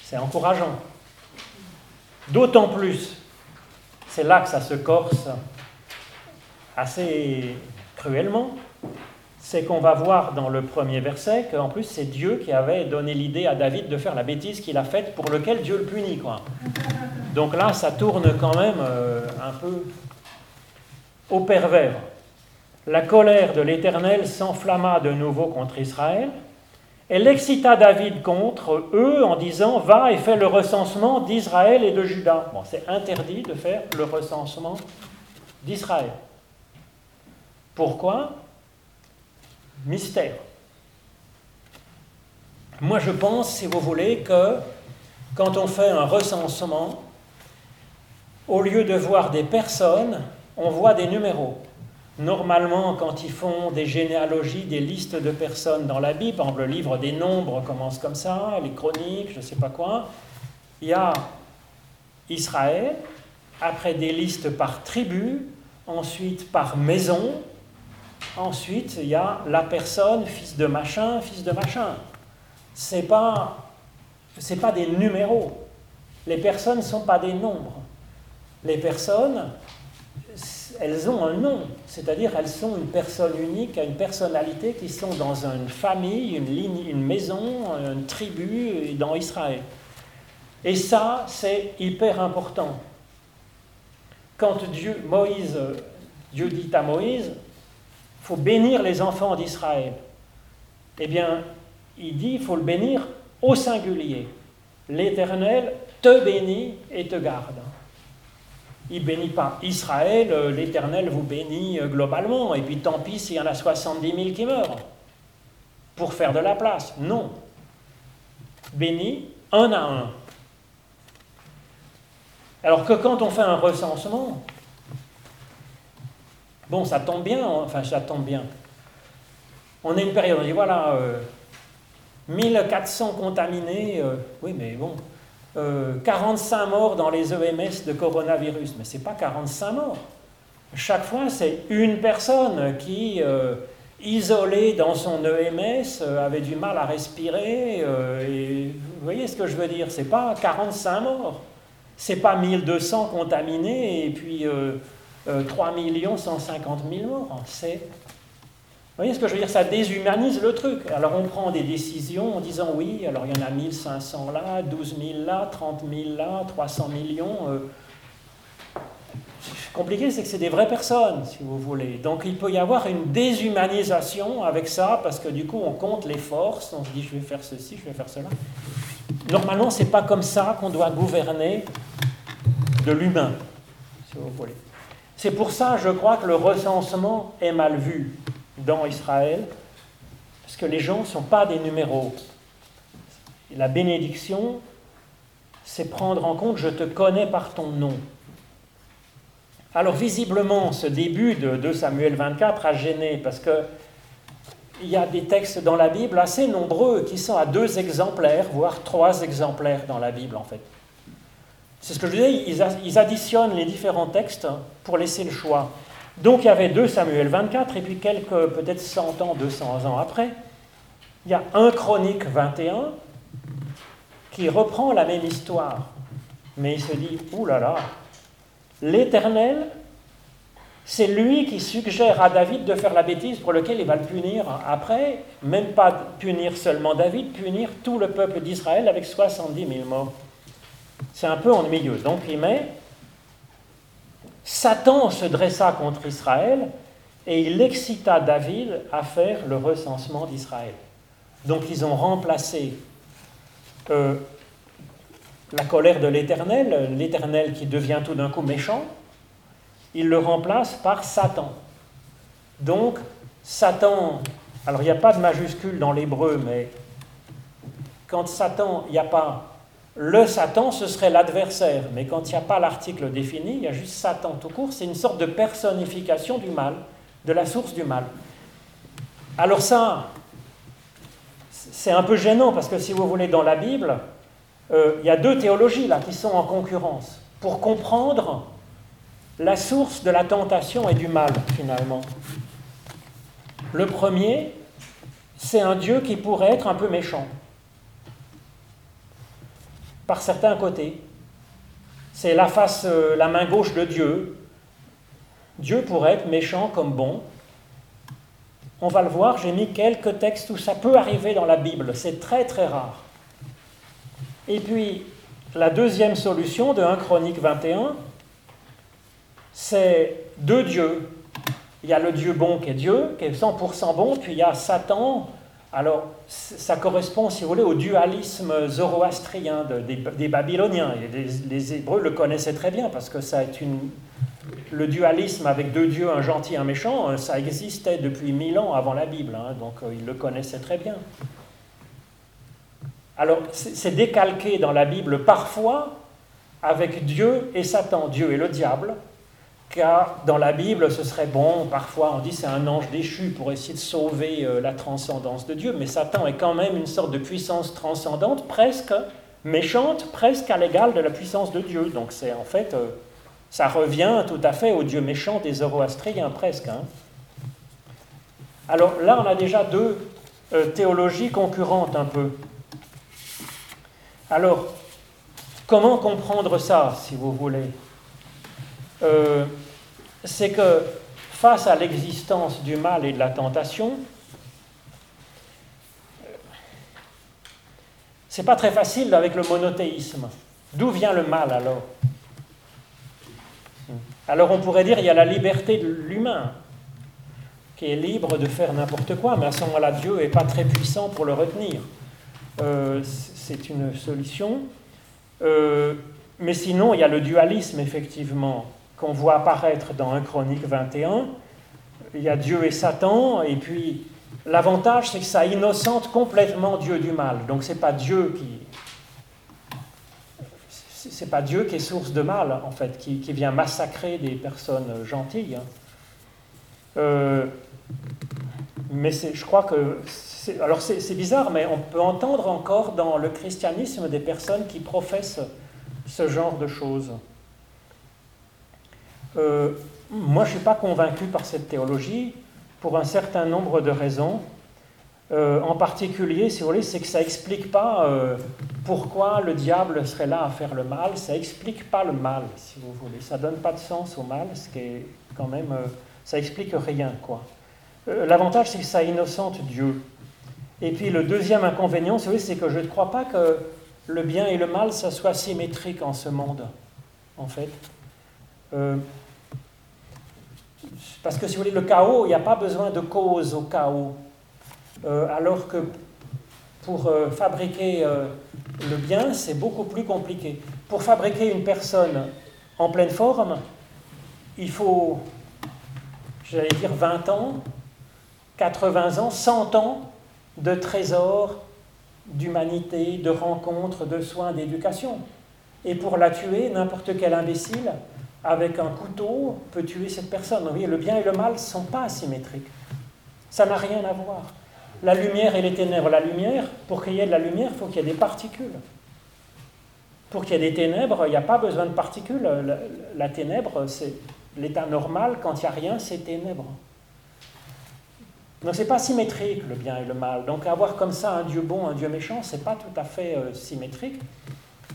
c'est encourageant. D'autant plus, c'est là que ça se corse assez cruellement, c'est qu'on va voir dans le premier verset qu'en plus c'est Dieu qui avait donné l'idée à David de faire la bêtise qu'il a faite pour lequel Dieu le punit. Quoi. Donc là, ça tourne quand même euh, un peu au pervers. La colère de l'Éternel s'enflamma de nouveau contre Israël. Elle excita David contre eux en disant Va et fais le recensement d'Israël et de Juda. C'est interdit de faire le recensement d'Israël. Pourquoi? Mystère. Moi, je pense, si vous voulez, que quand on fait un recensement, au lieu de voir des personnes, on voit des numéros. Normalement, quand ils font des généalogies, des listes de personnes dans la Bible, le livre des nombres commence comme ça, les chroniques, je ne sais pas quoi, il y a Israël, après des listes par tribu, ensuite par maison, ensuite il y a la personne, fils de machin, fils de machin. Ce n'est pas, pas des numéros. Les personnes ne sont pas des nombres. Les personnes, elles ont un nom, c'est-à-dire elles sont une personne unique, une personnalité qui sont dans une famille, une ligne, une maison, une tribu dans Israël. Et ça, c'est hyper important. Quand Dieu, Moïse, Dieu dit à Moïse, il faut bénir les enfants d'Israël. Eh bien, il dit, il faut le bénir au singulier. L'Éternel te bénit et te garde il bénit pas Israël, euh, l'Éternel vous bénit euh, globalement, et puis tant pis s'il y en a 70 000 qui meurent, pour faire de la place. Non. Béni un à un. Alors que quand on fait un recensement, bon, ça tombe bien, enfin ça tombe bien. On a une période, on dit voilà, 1400 euh, contaminés, oui mais bon, 45 euh, morts dans les EMS de coronavirus. Mais ce n'est pas 45 morts. Chaque fois, c'est une personne qui, euh, isolée dans son EMS, euh, avait du mal à respirer. vous voyez ce que je veux dire Ce n'est pas 45 morts. Ce n'est pas 1200 contaminés et puis 3 150 000 morts. C'est vous voyez ce que je veux dire? Ça déshumanise le truc. Alors on prend des décisions en disant oui, alors il y en a 1500 là, 12 000 là, 30 000 là, 300 millions. Euh. Compliqué, c'est que c'est des vraies personnes, si vous voulez. Donc il peut y avoir une déshumanisation avec ça, parce que du coup on compte les forces, on se dit je vais faire ceci, je vais faire cela. Normalement, c'est pas comme ça qu'on doit gouverner de l'humain, si vous voulez. C'est pour ça, je crois, que le recensement est mal vu dans Israël, parce que les gens ne sont pas des numéros. la bénédiction, c'est prendre en compte je te connais par ton nom. Alors visiblement, ce début de 2 Samuel 24 a gêné, parce que il y a des textes dans la Bible assez nombreux qui sont à deux exemplaires, voire trois exemplaires dans la Bible en fait. C'est ce que je disais, ils additionnent les différents textes pour laisser le choix. Donc il y avait 2 Samuel 24, et puis quelques, peut-être 100 ans, 200 ans après, il y a 1 Chronique 21 qui reprend la même histoire. Mais il se dit, là, l'Éternel, c'est lui qui suggère à David de faire la bêtise pour laquelle il va le punir après, même pas punir seulement David, punir tout le peuple d'Israël avec 70 000 morts. C'est un peu ennuyeux. Donc il met Satan se dressa contre Israël et il excita David à faire le recensement d'Israël. Donc ils ont remplacé euh, la colère de l'Éternel, l'Éternel qui devient tout d'un coup méchant, ils le remplacent par Satan. Donc Satan, alors il n'y a pas de majuscule dans l'hébreu, mais quand Satan, il n'y a pas le Satan, ce serait l'adversaire. Mais quand il n'y a pas l'article défini, il y a juste Satan tout court. C'est une sorte de personnification du mal, de la source du mal. Alors ça, c'est un peu gênant parce que si vous voulez, dans la Bible, euh, il y a deux théologies là qui sont en concurrence pour comprendre la source de la tentation et du mal finalement. Le premier, c'est un Dieu qui pourrait être un peu méchant par certains côtés. C'est la face, euh, la main gauche de Dieu. Dieu pourrait être méchant comme bon. On va le voir, j'ai mis quelques textes où ça peut arriver dans la Bible. C'est très très rare. Et puis, la deuxième solution de 1 Chronique 21, c'est deux dieux. Il y a le Dieu bon qui est Dieu, qui est 100% bon, puis il y a Satan. Alors, ça correspond, si vous voulez, au dualisme zoroastrien des, Babyloniens. les, Hébreux le connaissaient très bien parce que ça le dualisme avec deux dieux, un gentil et un méchant, ça existait depuis mille ans avant la Bible, hein, donc euh, ils le connaissaient très bien. Alors, c'est décalqué dans la Bible parfois avec Dieu et Satan, Dieu et le diable, car dans la Bible, ce serait bon, parfois on dit c'est un ange déchu pour essayer de sauver euh, la transcendance de Dieu, mais Satan est quand même une sorte de puissance transcendante, presque méchante, presque à l'égal de la puissance de Dieu. Donc c'est en fait, euh, ça revient tout à fait au Dieu méchant des Zoroastriens, presque. Hein. Alors là, on a déjà deux euh, théologies concurrentes un peu. Alors, comment comprendre ça, si vous voulez? Euh, C'est que face à l'existence du mal et de la tentation, c'est pas très facile avec le monothéisme. D'où vient le mal alors? Alors on pourrait dire il y a la liberté de l'humain qui est libre de faire n'importe quoi, mais à ce moment-là Dieu n'est pas très puissant pour le retenir. Euh, c'est une solution. Euh, mais sinon, il y a le dualisme, effectivement, qu'on voit apparaître dans 1 Chronique 21. Il y a Dieu et Satan, et puis l'avantage, c'est que ça innocente complètement Dieu du mal. Donc, c'est pas Dieu qui. C'est pas Dieu qui est source de mal, en fait, qui, vient massacrer des personnes gentilles. Hein. Euh, mais je crois que alors c'est bizarre, mais on peut entendre encore dans le christianisme des personnes qui professent ce genre de choses. Euh, moi, je ne suis pas convaincu par cette théologie pour un certain nombre de raisons. Euh, en particulier, si vous voulez, c'est que ça n'explique pas euh, pourquoi le diable serait là à faire le mal. Ça n'explique pas le mal, si vous voulez. Ça donne pas de sens au mal, ce qui est quand même, ça explique rien, quoi. L'avantage, c'est que ça innocente Dieu. Et puis le deuxième inconvénient, c'est que je ne crois pas que le bien et le mal, ça soit symétrique en ce monde, en fait. Euh, parce que si vous voulez, le chaos, il n'y a pas besoin de cause au chaos. Euh, alors que pour euh, fabriquer le bien, c'est beaucoup plus compliqué. Pour fabriquer une personne en pleine forme, il faut, j'allais dire, 20 ans, 80 ans, 100 ans de trésors d'humanité, de rencontres, de soins, d'éducation. Et pour la tuer, n'importe quel imbécile, avec un couteau, peut tuer cette personne. Vous voyez, le bien et le mal ne sont pas asymétriques. Ça n'a rien à voir. La lumière et les ténèbres. La lumière, pour qu'il y ait de la lumière, il faut qu'il y ait des particules. Pour qu'il y ait des ténèbres, il n'y a pas besoin de particules. La, ténèbre, c'est l'état normal. Quand il n'y a rien, c'est ténèbres. Donc c'est pas symétrique le bien et le mal. Donc avoir comme ça un Dieu bon, un Dieu méchant, c'est pas tout à fait euh, symétrique.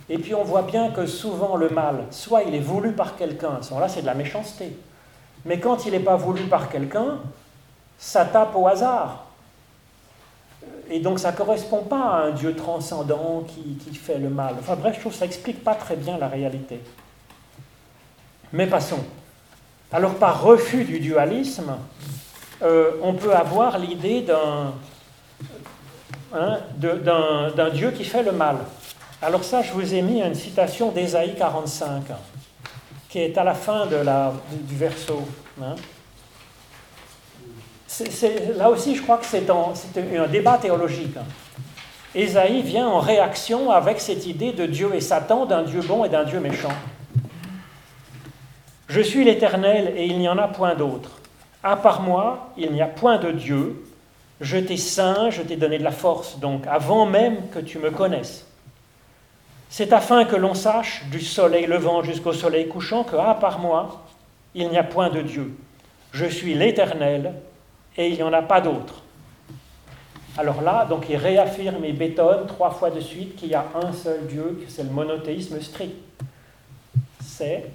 Et puis on voit bien que souvent le mal, soit il est voulu par quelqu'un, à ce moment-là c'est de la méchanceté. Mais quand il n'est pas voulu par quelqu'un, ça tape au hasard. Et donc ça ne correspond pas à un Dieu transcendant qui, fait le mal. Enfin bref, je trouve que ça n'explique pas très bien la réalité. Mais passons. Alors par refus du dualisme, euh, on peut avoir l'idée hein, d'un Dieu qui fait le mal. Alors ça, je vous ai mis une citation d'Ésaïe 45, qui est à la fin du verso. Hein. là aussi, je crois que c'est un débat théologique. Ésaïe vient en réaction avec cette idée de Dieu et Satan, d'un Dieu bon et d'un Dieu méchant. Je suis l'Éternel et il n'y en a point d'autre. À part moi, il n'y a point de Dieu. Je t'ai saint, je t'ai donné de la force, donc avant même que tu me connaisses. C'est afin que l'on sache, du soleil levant jusqu'au soleil couchant, que, à part moi, il n'y a point de Dieu. Je suis l'Éternel, et il n'y en a pas d'autre. Alors là, donc il réaffirme et bétonne trois fois de suite qu'il y a un seul Dieu, que c'est le monothéisme strict. C'est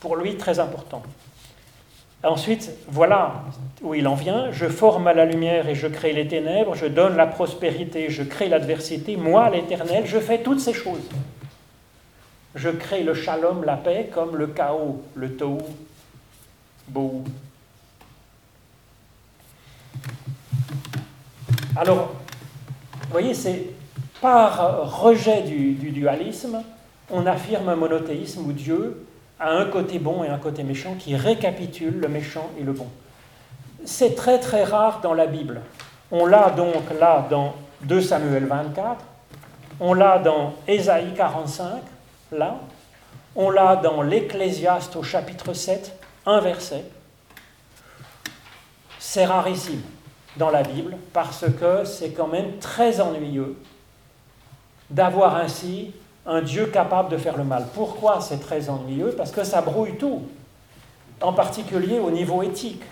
pour lui très important. Ensuite, voilà où il en vient. Je forme la lumière et je crée les ténèbres, je donne la prospérité, je crée l'adversité. Moi, l'Éternel, je fais toutes ces choses. Je crée le shalom, la paix, comme le chaos, le tohu, beau. Alors, vous voyez, c'est par rejet du, du dualisme, on affirme un monothéisme où Dieu a un côté bon et un côté méchant qui récapitule le méchant et le bon. C'est très très rare dans la Bible. On l'a donc là dans 2 Samuel 24, on l'a dans Ésaïe 45, là, on l'a dans l'Ecclésiaste au chapitre 7, un verset. C'est rarissime dans la Bible parce que c'est quand même très ennuyeux d'avoir ainsi un Dieu capable de faire le mal. Pourquoi c'est très ennuyeux? Parce que ça brouille tout, en particulier au niveau éthique.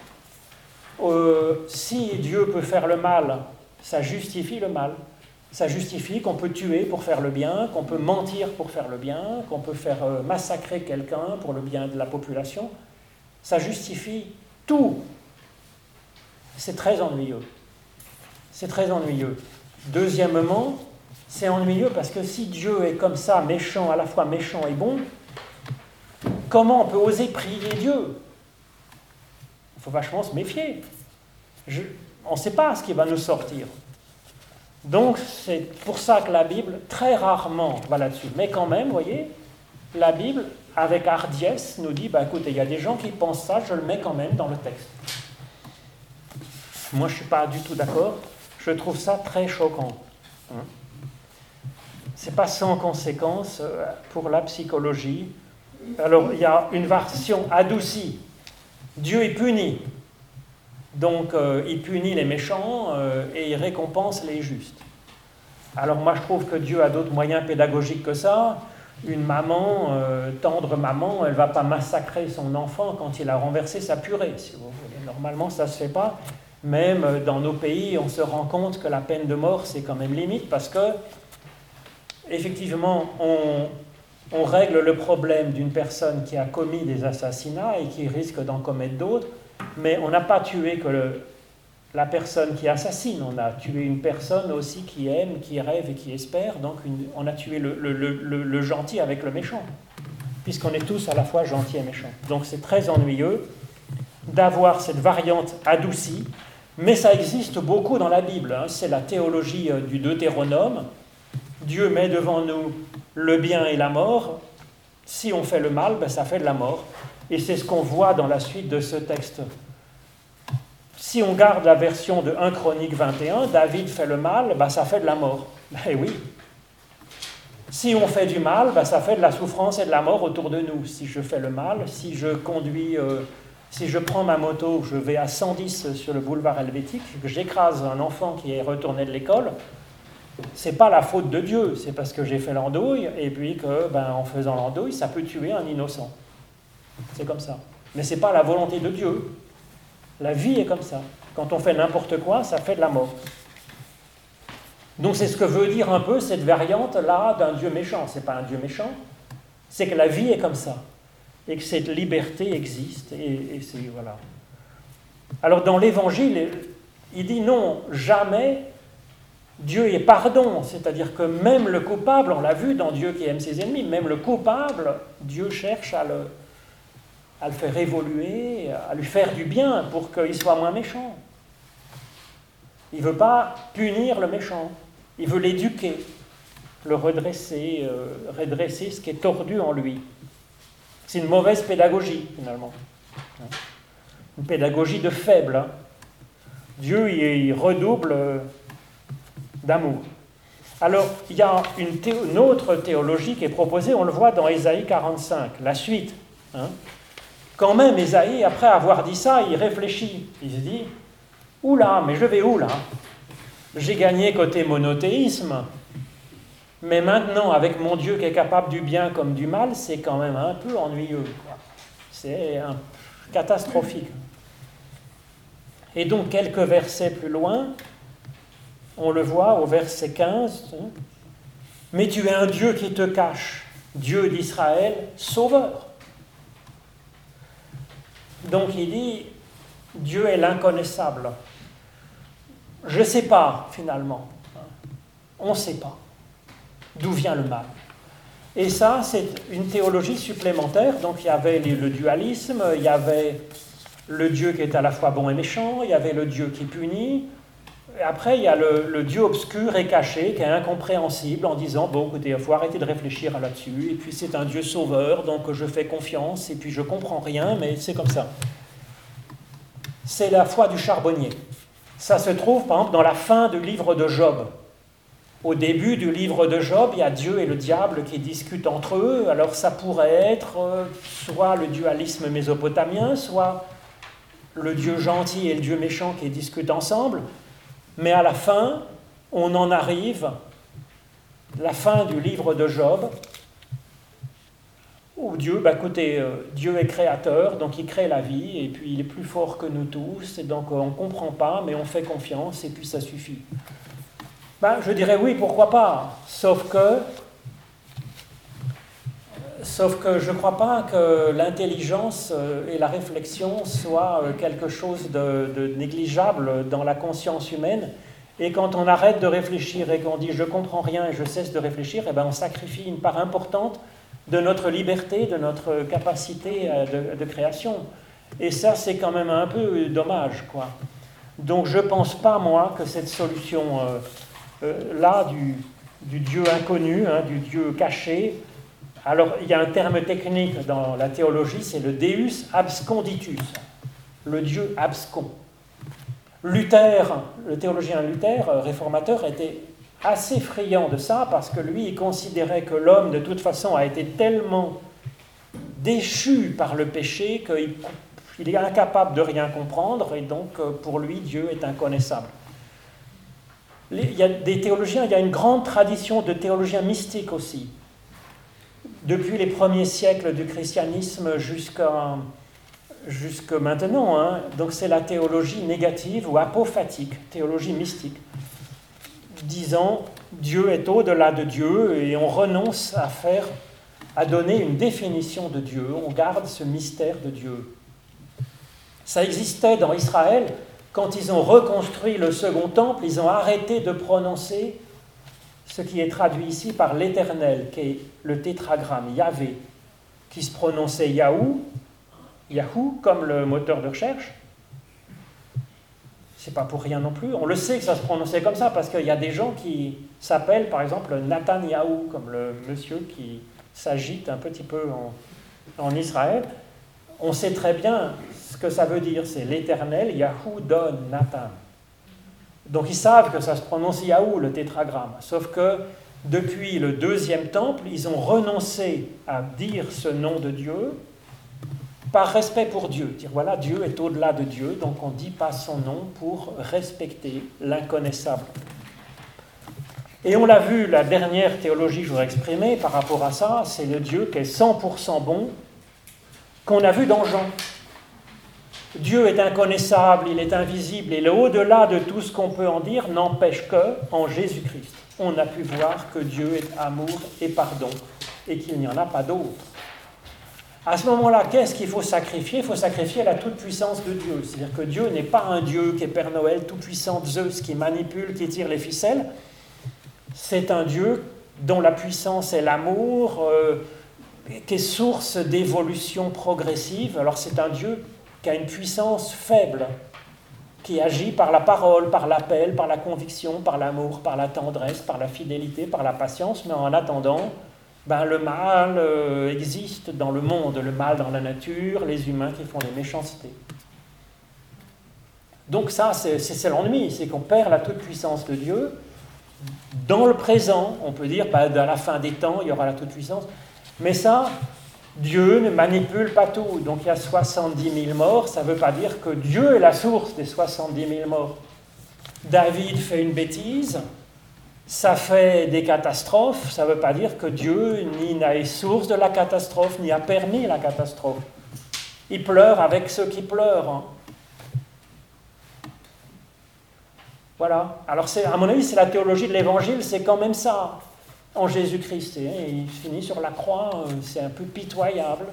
Euh, si Dieu peut faire le mal, ça justifie le mal. Ça justifie qu'on peut tuer pour faire le bien, qu'on peut mentir pour faire le bien, qu'on peut faire euh, massacrer quelqu'un pour le bien de la population. Ça justifie tout. C'est très ennuyeux. C'est très ennuyeux. Deuxièmement, c'est ennuyeux parce que si Dieu est comme ça, méchant, à la fois méchant et bon, comment on peut oser prier Dieu? Il faut vachement se méfier. on ne sait pas ce qui va nous sortir. Donc c'est pour ça que la Bible, très rarement, va là-dessus. Mais quand même, vous voyez, la Bible, avec hardiesse, nous dit, bah, écoutez, il y a des gens qui pensent ça, je le mets quand même dans le texte. Moi, je ne suis pas du tout d'accord. Je trouve ça très choquant. Hein c'est pas sans conséquence euh, pour la psychologie. Alors, il y a une version adoucie. Dieu est puni. Donc, euh, il punit les méchants euh, et il récompense les justes. Alors, moi, je trouve que Dieu a d'autres moyens pédagogiques que ça. Une maman, tendre maman, elle va pas massacrer son enfant quand il a renversé sa purée, si vous voulez. Normalement, ça se fait pas. Même dans nos pays, on se rend compte que la peine de mort, c'est quand même limite parce que effectivement, on, règle le problème d'une personne qui a commis des assassinats et qui risque d'en commettre d'autres, mais on n'a pas tué que la personne qui assassine, on a tué une personne aussi qui aime, qui rêve et qui espère, donc on a tué le, gentil avec le méchant, puisqu'on est tous à la fois gentils et méchants. Donc c'est très ennuyeux d'avoir cette variante adoucie, mais ça existe beaucoup dans la Bible, hein. c'est la théologie euh, du Deutéronome, Dieu met devant nous le bien et la mort. Si on fait le mal, ben ça fait de la mort. Et c'est ce qu'on voit dans la suite de ce texte. Si on garde la version de 1 Chronique 21, David fait le mal, ben ça fait de la mort. Ben oui. Si on fait du mal, ben ça fait de la souffrance et de la mort autour de nous. Si je fais le mal, si je conduis, euh, si je prends ma moto, je vais à 110 sur le boulevard helvétique, que j'écrase un enfant qui est retourné de l'école, c'est pas la faute de Dieu, c'est parce que j'ai fait l'andouille et puis que, ben, en faisant l'andouille, ça peut tuer un innocent. C'est comme ça. Mais c'est pas la volonté de Dieu. La vie est comme ça. Quand on fait n'importe quoi, ça fait de la mort. Donc c'est ce que veut dire un peu cette variante-là d'un Dieu méchant. C'est pas un Dieu méchant, c'est que la vie est comme ça et que cette liberté existe et, et c'est voilà. Alors dans l'Évangile, il dit non, jamais Dieu est pardon, c'est-à-dire que même le coupable, on l'a vu dans Dieu qui aime ses ennemis, même le coupable, Dieu cherche à le, faire évoluer, à lui faire du bien pour qu'il soit moins méchant. Il ne veut pas punir le méchant, il veut l'éduquer, le redresser, euh, redresser ce qui est tordu en lui. C'est une mauvaise pédagogie, finalement. Une pédagogie de faible. Hein. Dieu, il redouble d'amour. Alors, il y a une, autre théologie qui est proposée, on le voit dans Ésaïe 45, la suite. Hein. Quand même, Ésaïe, après avoir dit ça, il réfléchit. Il se dit Oula, mais je vais où là? J'ai gagné côté monothéisme. Mais maintenant, avec mon Dieu qui est capable du bien comme du mal, c'est quand même un peu ennuyeux. C'est catastrophique. Et donc, quelques versets plus loin, on le voit au verset 15. Mais tu es un Dieu qui te cache, Dieu d'Israël, sauveur. Donc il dit, Dieu est l'inconnaissable. Je ne sais pas, finalement. On ne sait pas d'où vient le mal. Et ça, c'est une théologie supplémentaire. Donc il y avait le dualisme, il y avait le Dieu qui est à la fois bon et méchant, il y avait le Dieu qui punit. Après, il y a le, Dieu obscur et caché, qui est incompréhensible, en disant, bon, écoutez, il faut arrêter de réfléchir là-dessus. Et puis c'est un Dieu sauveur, donc je fais confiance, et puis je comprends rien, mais c'est comme ça. C'est la foi du charbonnier. Ça se trouve, par exemple, dans la fin du livre de Job. Au début du livre de Job, il y a Dieu et le diable qui discutent entre eux. Alors ça pourrait être euh, soit le dualisme mésopotamien, soit le Dieu gentil et le Dieu méchant qui discutent ensemble. Mais à la fin, on en arrive, la fin du livre de Job, où Dieu, bah écoutez, euh, Dieu est créateur, donc il crée la vie, et puis il est plus fort que nous tous, et donc on ne comprend pas, mais on fait confiance, et puis ça suffit. Bah, je dirais oui, pourquoi pas, sauf que, sauf que je ne crois pas que l'intelligence euh, et la réflexion soient euh, quelque chose de, négligeable dans la conscience humaine, et quand on arrête de réfléchir et qu'on dit je comprends rien et je cesse de réfléchir, eh ben on sacrifie une part importante de notre liberté, de notre capacité euh, de, création. Et ça, c'est quand même un peu dommage, quoi. Donc, je ne pense pas, moi, que cette solution-là du, Dieu inconnu, hein, du Dieu caché, alors il y a un terme technique dans la théologie, c'est le Deus absconditus, le Dieu abscon. Luther, le théologien Luther, réformateur, était assez friand de ça parce que lui, il considérait que l'homme, de toute façon, a été tellement déchu par le péché qu'il est incapable de rien comprendre et donc euh, pour lui, Dieu est inconnaissable. Il y a des théologiens, il y a une grande tradition de théologiens mystiques aussi. Depuis les premiers siècles du christianisme jusqu'à jusque maintenant. Hein. Donc c'est la théologie négative ou apophatique, théologie mystique disant Dieu est au-delà de Dieu et on renonce à faire, à donner une définition de Dieu, on garde ce mystère de Dieu. Ça existait dans Israël quand ils ont reconstruit le second temple, ils ont arrêté de prononcer ce qui est traduit ici par l'éternel, qui est le tétragramme Yahvé, qui se prononçait Yahou, Yahou comme le moteur de recherche, c'est pas pour rien non plus. On le sait que ça se prononçait comme ça parce qu'il y a des gens qui s'appellent par exemple Nathaniahou, comme le monsieur qui s'agite un petit peu en, Israël. On sait très bien ce que ça veut dire, c'est l'éternel, Yahou donne Nathan. Donc ils savent que ça se prononce Yahou, le tétragramme. Sauf que depuis le deuxième temple, ils ont renoncé à dire ce nom de Dieu par respect pour Dieu. Dire voilà, Dieu est au-delà de Dieu, donc on ne dit pas son nom pour respecter l'inconnaissable. Et on l'a vu, la dernière théologie que je voudrais exprimer par rapport à ça, c'est le Dieu qui est 100% bon, qu'on a vu dans Jean. Dieu est inconnaissable, il est invisible, et au-delà de tout ce qu'on peut en dire, n'empêche que, en Jésus-Christ, on a pu voir que Dieu est amour et pardon, et qu'il n'y en a pas d'autre. À ce moment-là, qu'est-ce qu'il faut sacrifier? Il faut sacrifier la toute-puissance de Dieu. C'est-à-dire que Dieu n'est pas un Dieu qui est Père Noël, tout-puissant, Zeus, qui manipule, qui tire les ficelles. C'est un Dieu dont la puissance est l'amour, euh, qui est source d'évolution progressive. Alors c'est un Dieu qui une puissance faible, qui agit par la parole, par l'appel, par la conviction, par l'amour, par la tendresse, par la fidélité, par la patience, mais en attendant, ben, le mal euh, existe dans le monde, le mal dans la nature, les humains qui font des méchancetés. Donc ça, c'est l'ennui, c'est qu'on perd la toute-puissance de Dieu. Dans le présent, on peut dire, ben, à la fin des temps, il y aura la toute-puissance. Mais ça, Dieu ne manipule pas tout. Donc il y a 70 000 morts, ça ne veut pas dire que Dieu est la source des 70 000 morts. David fait une bêtise, ça fait des catastrophes, ça ne veut pas dire que Dieu ni n'a source de la catastrophe, ni a permis la catastrophe. Il pleure avec ceux qui pleurent. Hein. Voilà. Alors, à mon avis, c'est la théologie de l'Évangile, c'est quand même ça, en Jésus-Christ. Hein. Il finit sur la croix, euh, c'est un peu pitoyable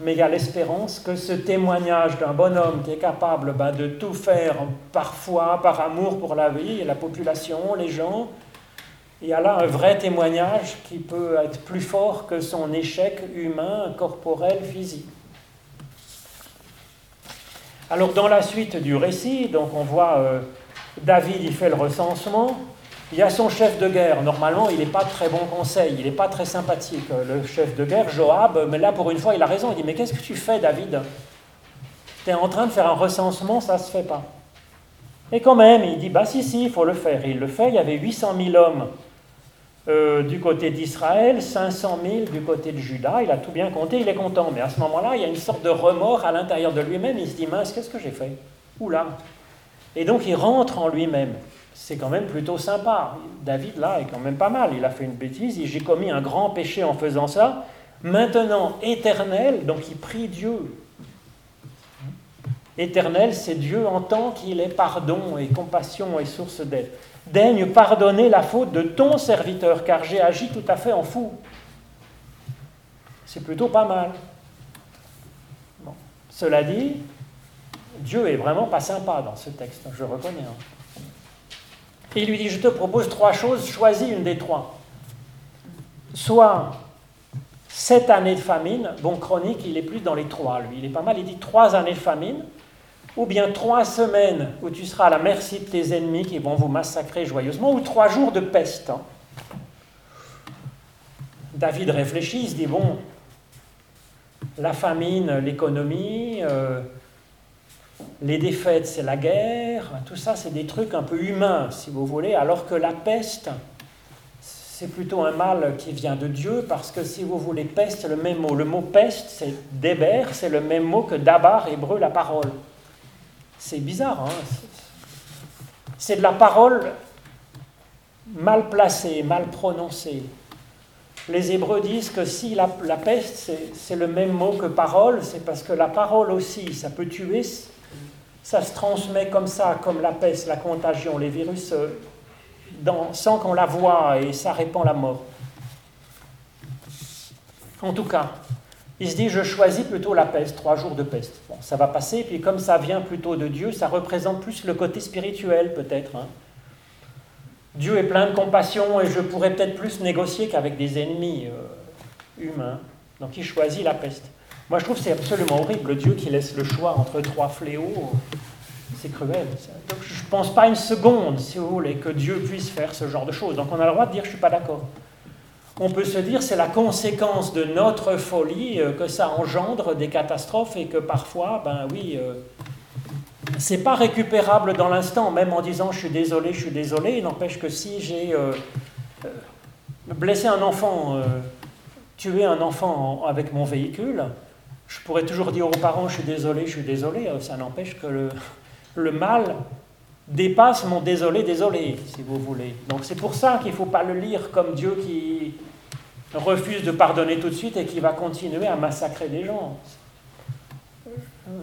mais il y a l'espérance que ce témoignage d'un bonhomme qui est capable bah, de tout faire parfois par amour pour la vie et la population, les gens, il y a là un vrai témoignage qui peut être plus fort que son échec humain, corporel, physique. Alors dans la suite du récit, donc on voit euh, David, il fait le recensement, il y a son chef de guerre. Normalement, il n'est pas très bon conseil, il n'est pas très sympathique. Le chef de guerre, Joab, mais là, pour une fois, il a raison. Il dit Mais qu'est-ce que tu fais, David? Tu es en train de faire un recensement, ça ne se fait pas. Et quand même, il dit Bah, si, si, il faut le faire. il le fait. Il y avait 800 000 hommes euh, du côté d'Israël, 500 000 du côté de Juda. Il a tout bien compté, il est content. Mais à ce moment-là, il y a une sorte de remords à l'intérieur de lui-même. Il se dit Mince, qu'est-ce que j'ai fait? Oula Et donc, il rentre en lui-même c'est quand même plutôt sympa. David, là, est quand même pas mal. Il a fait une bêtise, j'ai commis un grand péché en faisant ça. Maintenant, éternel, donc il prie Dieu. Éternel, c'est Dieu en tant qu'il est pardon et compassion et source d'aide. Daigne pardonner la faute de ton serviteur, car j'ai agi tout à fait en fou. C'est plutôt pas mal. Cela dit, Dieu est vraiment pas sympa dans ce texte, je reconnais. Hein. Il lui dit, je te propose trois choses, choisis une des trois. Soit sept années de famine, bon chronique, il est plus dans les trois, lui, il est pas mal, il dit trois années de famine, ou bien trois semaines où tu seras à la merci de tes ennemis qui vont vous massacrer joyeusement, ou trois jours de peste. Hein. David réfléchit, il se dit, bon, la famine, l'économie, euh, les défaites, c'est la guerre, tout ça, c'est des trucs un peu humains, si vous voulez, alors que la peste, c'est plutôt un mal qui vient de Dieu, parce que si vous voulez, peste, le même mot. Le mot peste, c'est déber, c'est le même mot que dabar, hébreu, la parole. C'est bizarre, hein C'est de la parole mal placée, mal prononcée. Les Hébreux disent que si la, la peste, c'est le même mot que parole, c'est parce que la parole aussi, ça peut tuer ça se transmet comme ça, comme la peste, la contagion, les virus, euh, sans qu'on la voie et ça répand la mort. En tout cas, il se dit, je choisis plutôt la peste, trois jours de peste. Bon, ça va passer, puis comme ça vient plutôt de Dieu, ça représente plus le côté spirituel peut-être. Hein. Dieu est plein de compassion et je pourrais peut-être plus négocier qu'avec des ennemis euh, humains. Donc il choisit la peste. Moi, je trouve que c'est absolument horrible, Dieu qui laisse le choix entre trois fléaux. C'est cruel. Donc, je ne pense pas une seconde, si vous voulez, que Dieu puisse faire ce genre de choses. Donc, on a le droit de dire je ne suis pas d'accord. On peut se dire c'est la conséquence de notre folie euh, que ça engendre des catastrophes et que parfois, ben oui, euh, c'est pas récupérable dans l'instant, même en disant je suis désolé, je suis désolé. N'empêche que si j'ai euh, blessé un enfant, tué un enfant avec mon véhicule, je pourrais toujours dire aux parents, je suis désolé, je suis désolé, euh, ça n'empêche que le, mal dépasse mon désolé, désolé, si vous voulez. Donc c'est pour ça qu'il ne faut pas le lire comme Dieu qui refuse de pardonner tout de suite et qui va continuer à massacrer des gens.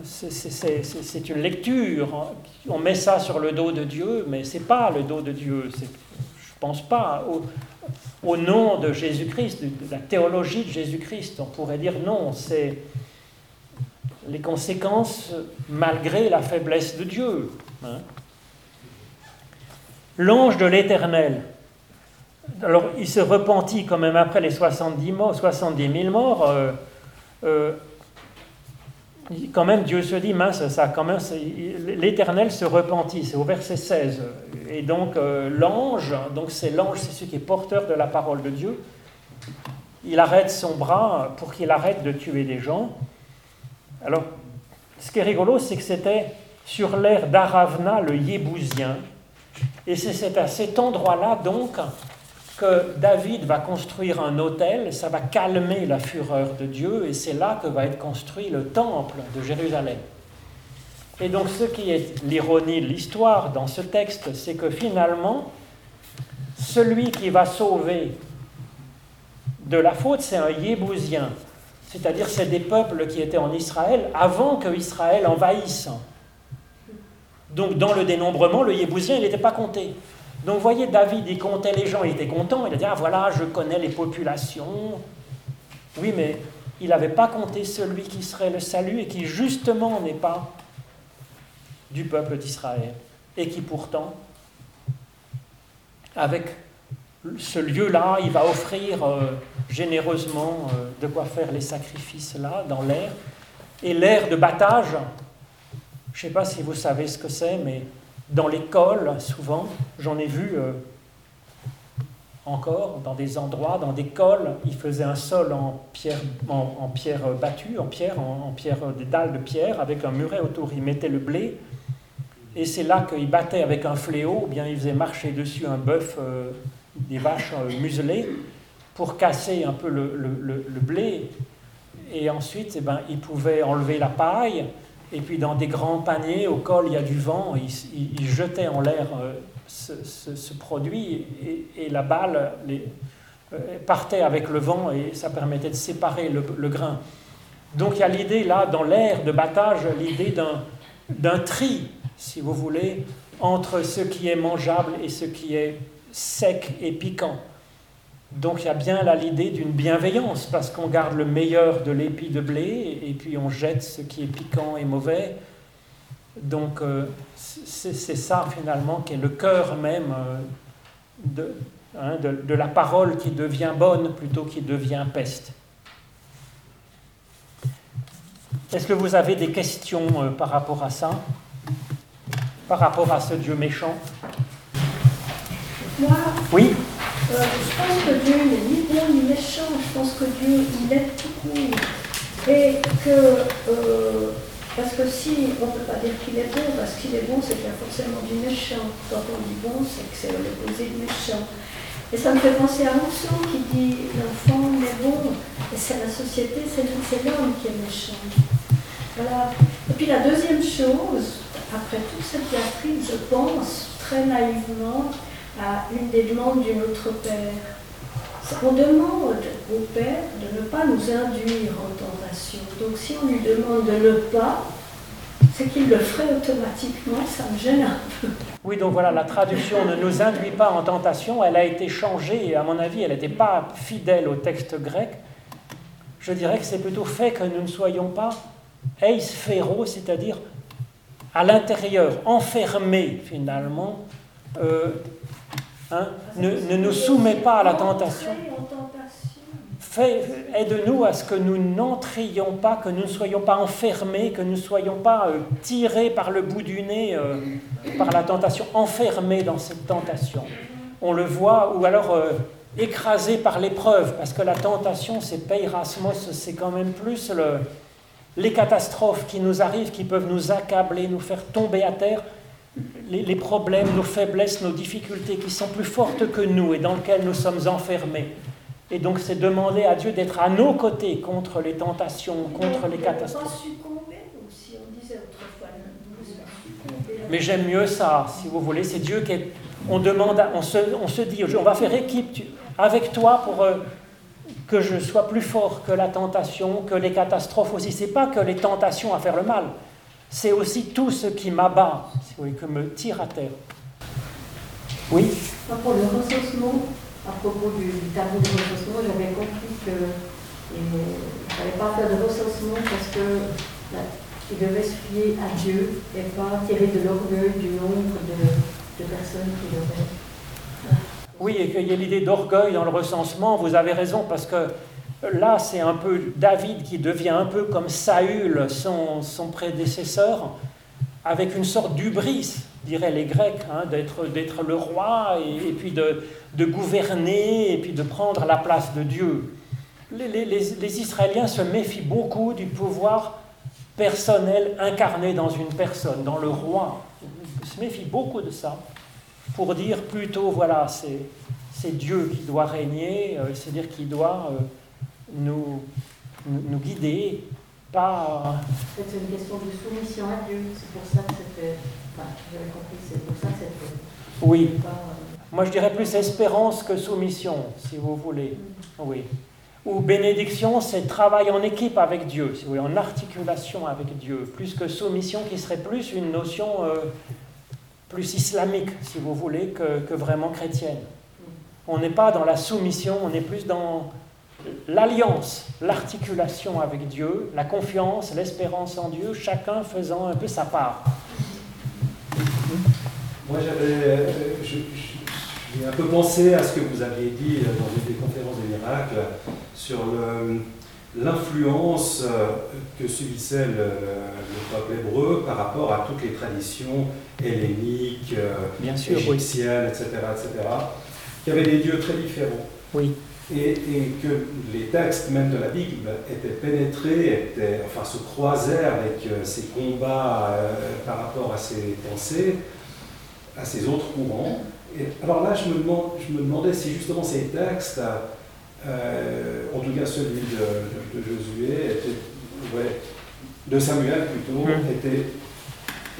C'est une lecture. On met ça sur le dos de Dieu, mais ce n'est pas le dos de Dieu. Je ne pense pas. Au, au nom de Jésus-Christ, de la théologie de Jésus-Christ, on pourrait dire non, c'est les conséquences malgré la faiblesse de Dieu. Hein. L'ange de l'Éternel, alors il se repentit quand même après les 70, morts, 70 000 morts. Euh, euh, quand même, Dieu se dit, mince, ça, quand même, l'Éternel se repentit, c'est au verset 16. Et donc, euh, l'ange, donc c'est l'ange, c'est celui qui est porteur de la parole de Dieu, il arrête son bras pour qu'il arrête de tuer des gens. Alors, ce qui est rigolo, c'est que c'était sur l'air d'Aravna, le Yébousien. Et c'est à cet endroit-là, donc, que David va construire un autel, ça va calmer la fureur de Dieu, et c'est là que va être construit le temple de Jérusalem. Et donc ce qui est l'ironie de l'histoire dans ce texte, c'est que finalement, celui qui va sauver de la faute, c'est un Yébousien. C'est-à-dire, c'est des peuples qui étaient en Israël avant que Israël envahisse. Donc, dans le dénombrement, le Yébousien, il n'était pas compté. Donc, vous voyez, David, il comptait les gens, il était content. Il a dit Ah, voilà, je connais les populations. Oui, mais il n'avait pas compté celui qui serait le salut et qui, justement, n'est pas du peuple d'Israël. Et qui, pourtant, avec ce lieu-là, il va offrir euh, généreusement euh, de quoi faire les sacrifices là, dans l'air. Et l'air de battage, je ne sais pas si vous savez ce que c'est, mais dans l'école, souvent, j'en ai vu euh, encore dans des endroits, dans des cols, ils faisaient un sol en pierre, en, pierre battue, en pierre, en, pierre, des dalles de pierre, avec un muret autour. Ils mettaient le blé, et c'est là qu'ils battaient avec un fléau, ou bien ils faisaient marcher dessus un bœuf des vaches euh, muselées pour casser un peu le, blé. Et ensuite, eh ben, ils pouvaient enlever la paille. Et puis, dans des grands paniers, au col, il y a du vent, ils, jetaient en l'air euh, ce, produit et, la balle euh, partait avec le vent et ça permettait de séparer le, grain. Donc, il y a l'idée là, dans l'air de battage, l'idée d'un tri, si vous voulez, entre ce qui est mangeable et ce qui est sec et piquant. Donc il y a bien là l'idée d'une bienveillance, parce qu'on garde le meilleur de l'épi de blé et puis on jette ce qui est piquant et mauvais. Donc euh, c'est ça finalement qui est le cœur même euh, hein, de, de, la parole qui devient bonne plutôt qui devient peste. Est-ce que vous avez des questions euh, par rapport à ça? Par rapport à ce Dieu méchant? Moi, oui. Euh, je pense que Dieu n'est ni bon ni méchant. Je pense que Dieu, il est tout court. Et que, euh, parce que si on ne peut pas dire qu'il est bon, parce qu'il est bon, c'est qu'il y a forcément du méchant. Quand on dit bon, c'est que c'est l'opposé du méchant. Et ça me fait penser à Rousseau qui dit l'enfant est bon, et c'est la société, c'est l'homme qui est méchant. Voilà. Et puis la deuxième chose, après toute cette diatribe, je pense très naïvement, à une des demandes du Notre Père. On demande au Père de ne pas nous induire en tentation. Donc si on lui demande de ne pas, c'est qu'il le ferait automatiquement, ça me gêne un peu. Oui, donc voilà, la traduction ne nous induit pas en tentation, elle a été changée et à mon avis, elle n'était pas fidèle au texte grec. Je dirais que c'est plutôt fait que nous ne soyons pas eis c'est-à-dire à, l'intérieur, enfermés finalement, euh, Hein, ne, nous soumets pas à la tentation. Aide-nous à ce que nous n'entrions pas, que nous ne soyons pas enfermés, que nous ne soyons pas euh, tirés par le bout du nez euh, par la tentation, enfermés dans cette tentation. On le voit, ou alors euh, écrasés par l'épreuve, parce que la tentation, c'est peirasmos, c'est quand même plus le, les catastrophes qui nous arrivent, qui peuvent nous accabler, nous faire tomber à terre les, problèmes, nos faiblesses, nos difficultés qui sont plus fortes que nous et dans lesquelles nous sommes enfermés. Et donc c'est demander à Dieu d'être à nos côtés contre les tentations, contre les catastrophes. Mais j'aime mieux ça, si vous voulez. C'est Dieu qui est... On demande, on se, on se dit, on va faire équipe avec toi pour euh, que je sois plus fort que la tentation, que les catastrophes aussi. C'est pas que les tentations à faire le mal, c'est aussi tout ce qui m'abat, si vous voulez, que me tire à terre. Oui Pour le recensement, à propos du, tableau de recensement, j'avais compris qu'il ne fallait pas faire de recensement parce qu'il devait se fier à Dieu et pas tirer de l'orgueil du nombre de, de personnes qui l'auraient. Oui, et qu'il y ait l'idée d'orgueil dans le recensement, vous avez raison, parce que Là, c'est un peu David qui devient un peu comme Saül, son, prédécesseur, avec une sorte d'ubris, diraient les Grecs, hein, d'être le roi et, puis de, gouverner et puis de prendre la place de Dieu. Les, Israéliens se méfient beaucoup du pouvoir personnel incarné dans une personne, dans le roi. Ils se méfient beaucoup de ça, pour dire plutôt, voilà, c'est Dieu qui doit régner, euh, c'est-à-dire qui doit... Euh, nous, nous guider, pas... C'est une question de soumission à Dieu, c'est pour ça que c'était... Enfin, j'avais compris, c'est pour ça que c'était... Oui. Moi, je dirais plus espérance que soumission, si vous voulez. Oui. Ou bénédiction, c'est travail en équipe avec Dieu, si vous voulez, en articulation avec Dieu, plus que soumission, qui serait plus une notion euh, plus islamique, si vous voulez, que, que vraiment chrétienne. On n'est pas dans la soumission, on est plus dans l'alliance, l'articulation avec Dieu, la confiance, l'espérance en Dieu, chacun faisant un peu sa part. Moi, j'avais, j'ai un peu pensé à ce que vous aviez dit dans une des conférences des miracles sur l'influence que subissait le, peuple hébreu par rapport à toutes les traditions helléniques, Bien sûr, égyptiennes, etc., etc., qui avaient des dieux très différents. Oui. Et, et, que les textes même de la Bible étaient pénétrés, étaient, enfin se croisaient avec euh, ces combats euh, par rapport à ces pensées, à ces autres courants. Et alors là, je me, demande, je me demandais si justement ces textes, euh, en tout cas celui de, de, Josué, était, ouais, de Samuel plutôt, mmh.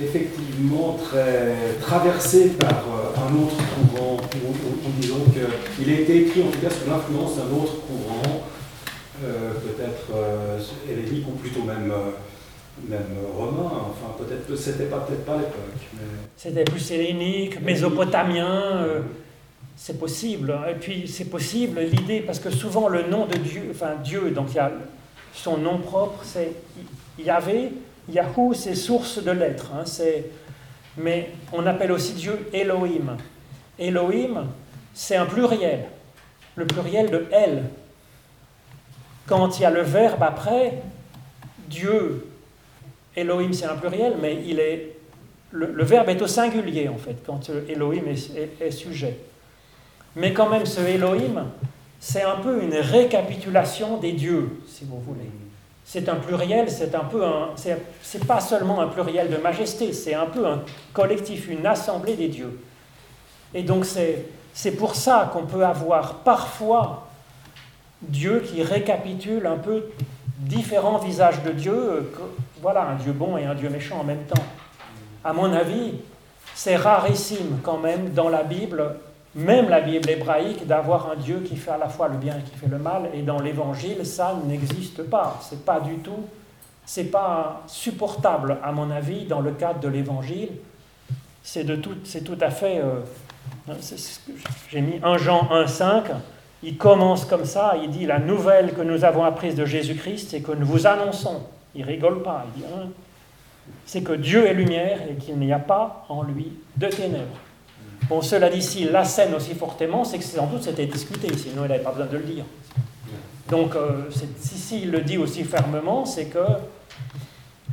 Effectivement très traversé par euh, un autre courant, ou, disons qu'il a été écrit en tout cas sous l'influence d'un autre courant, euh, peut-être euh, hellénique ou plutôt même, même romain, enfin peut-être c'était pas peut-être pas l'époque. C'était plus hellénique, mésopotamien. c'est possible. Et puis c'est possible l'idée, parce que souvent le nom de Dieu, enfin Dieu, donc il y a son nom propre, c'est Yahvé, Yahoo, c'est source de l'être. Hein, mais on appelle aussi Dieu Elohim. Elohim, c'est un pluriel, le pluriel de El. Quand il y a le verbe après, Dieu, Elohim, c'est un pluriel, mais il est, le, verbe est au singulier, en fait, quand Elohim est sujet. Mais quand même, ce Elohim, c'est un peu une récapitulation des dieux, si vous voulez c'est un pluriel, c'est un peu un, c'est pas seulement un pluriel de majesté, c'est un peu un collectif, une assemblée des dieux. Et donc c'est pour ça qu'on peut avoir parfois Dieu qui récapitule un peu différents visages de Dieu, voilà, un Dieu bon et un Dieu méchant en même temps. À mon avis, c'est rarissime quand même dans la Bible même la Bible hébraïque, d'avoir un Dieu qui fait à la fois le bien et qui fait le mal. Et dans l'Évangile, ça n'existe pas. C'est pas du tout, c'est pas supportable à mon avis dans le cadre de l'Évangile. C'est de tout, c'est tout à fait. Euh, j'ai mis 1 Jean 1,5. Il commence comme ça. Il dit la nouvelle que nous avons apprise de Jésus-Christ, et que nous vous annonçons. Il rigole pas. Il dit hein, c'est que Dieu est lumière et qu'il n'y a pas en lui de ténèbres. Bon, cela dit, s'il l'assène aussi fortement, c'est que sans doute c'était discuté, sinon il n'avait pas besoin de le dire. Donc, euh, si s'il le dit aussi fermement, c'est que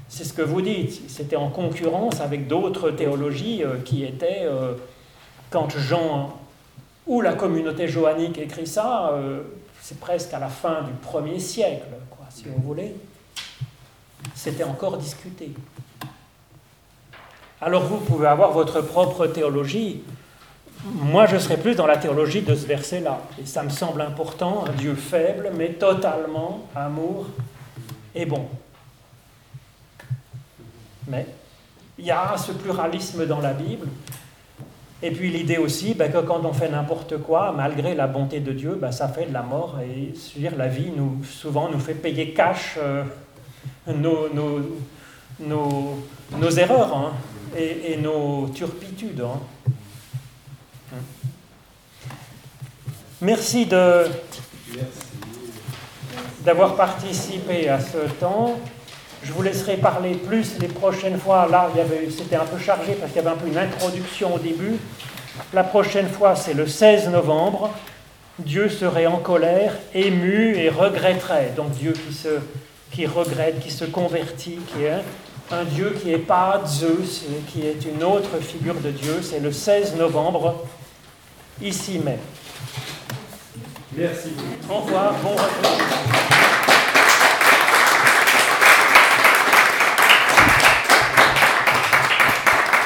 c'est ce que vous dites. C'était en concurrence avec d'autres théologies euh, qui étaient, euh, quand Jean ou la communauté johannique écrit ça, c'est presque à la fin du premier siècle, si vous voulez. C'était encore discuté. Alors vous pouvez avoir votre propre théologie, moi, je serais plus dans la théologie de ce verset-là. Et ça me semble important, un Dieu faible, mais totalement amour et bon. Mais il y a ce pluralisme dans la Bible. Et puis l'idée aussi ben, que quand on fait n'importe quoi, malgré la bonté de Dieu, ben, ça fait de la mort. Et dire, la vie, nous, souvent, nous fait payer cash euh, nos, nos, nos, erreurs hein, et, nos turpitudes. Hein. Merci de d'avoir participé à ce temps. Je vous laisserai parler plus les prochaines fois. Là, c'était un peu chargé parce qu'il y avait un peu une introduction au début. La prochaine fois, c'est le 16 novembre. Dieu serait en colère, ému et regretterait. Donc Dieu qui, se, qui regrette, qui se convertit, qui est un Dieu qui n'est pas Zeus, qui est une autre figure de Dieu. C'est le 16 novembre, ici même. Merci. Au revoir, bon.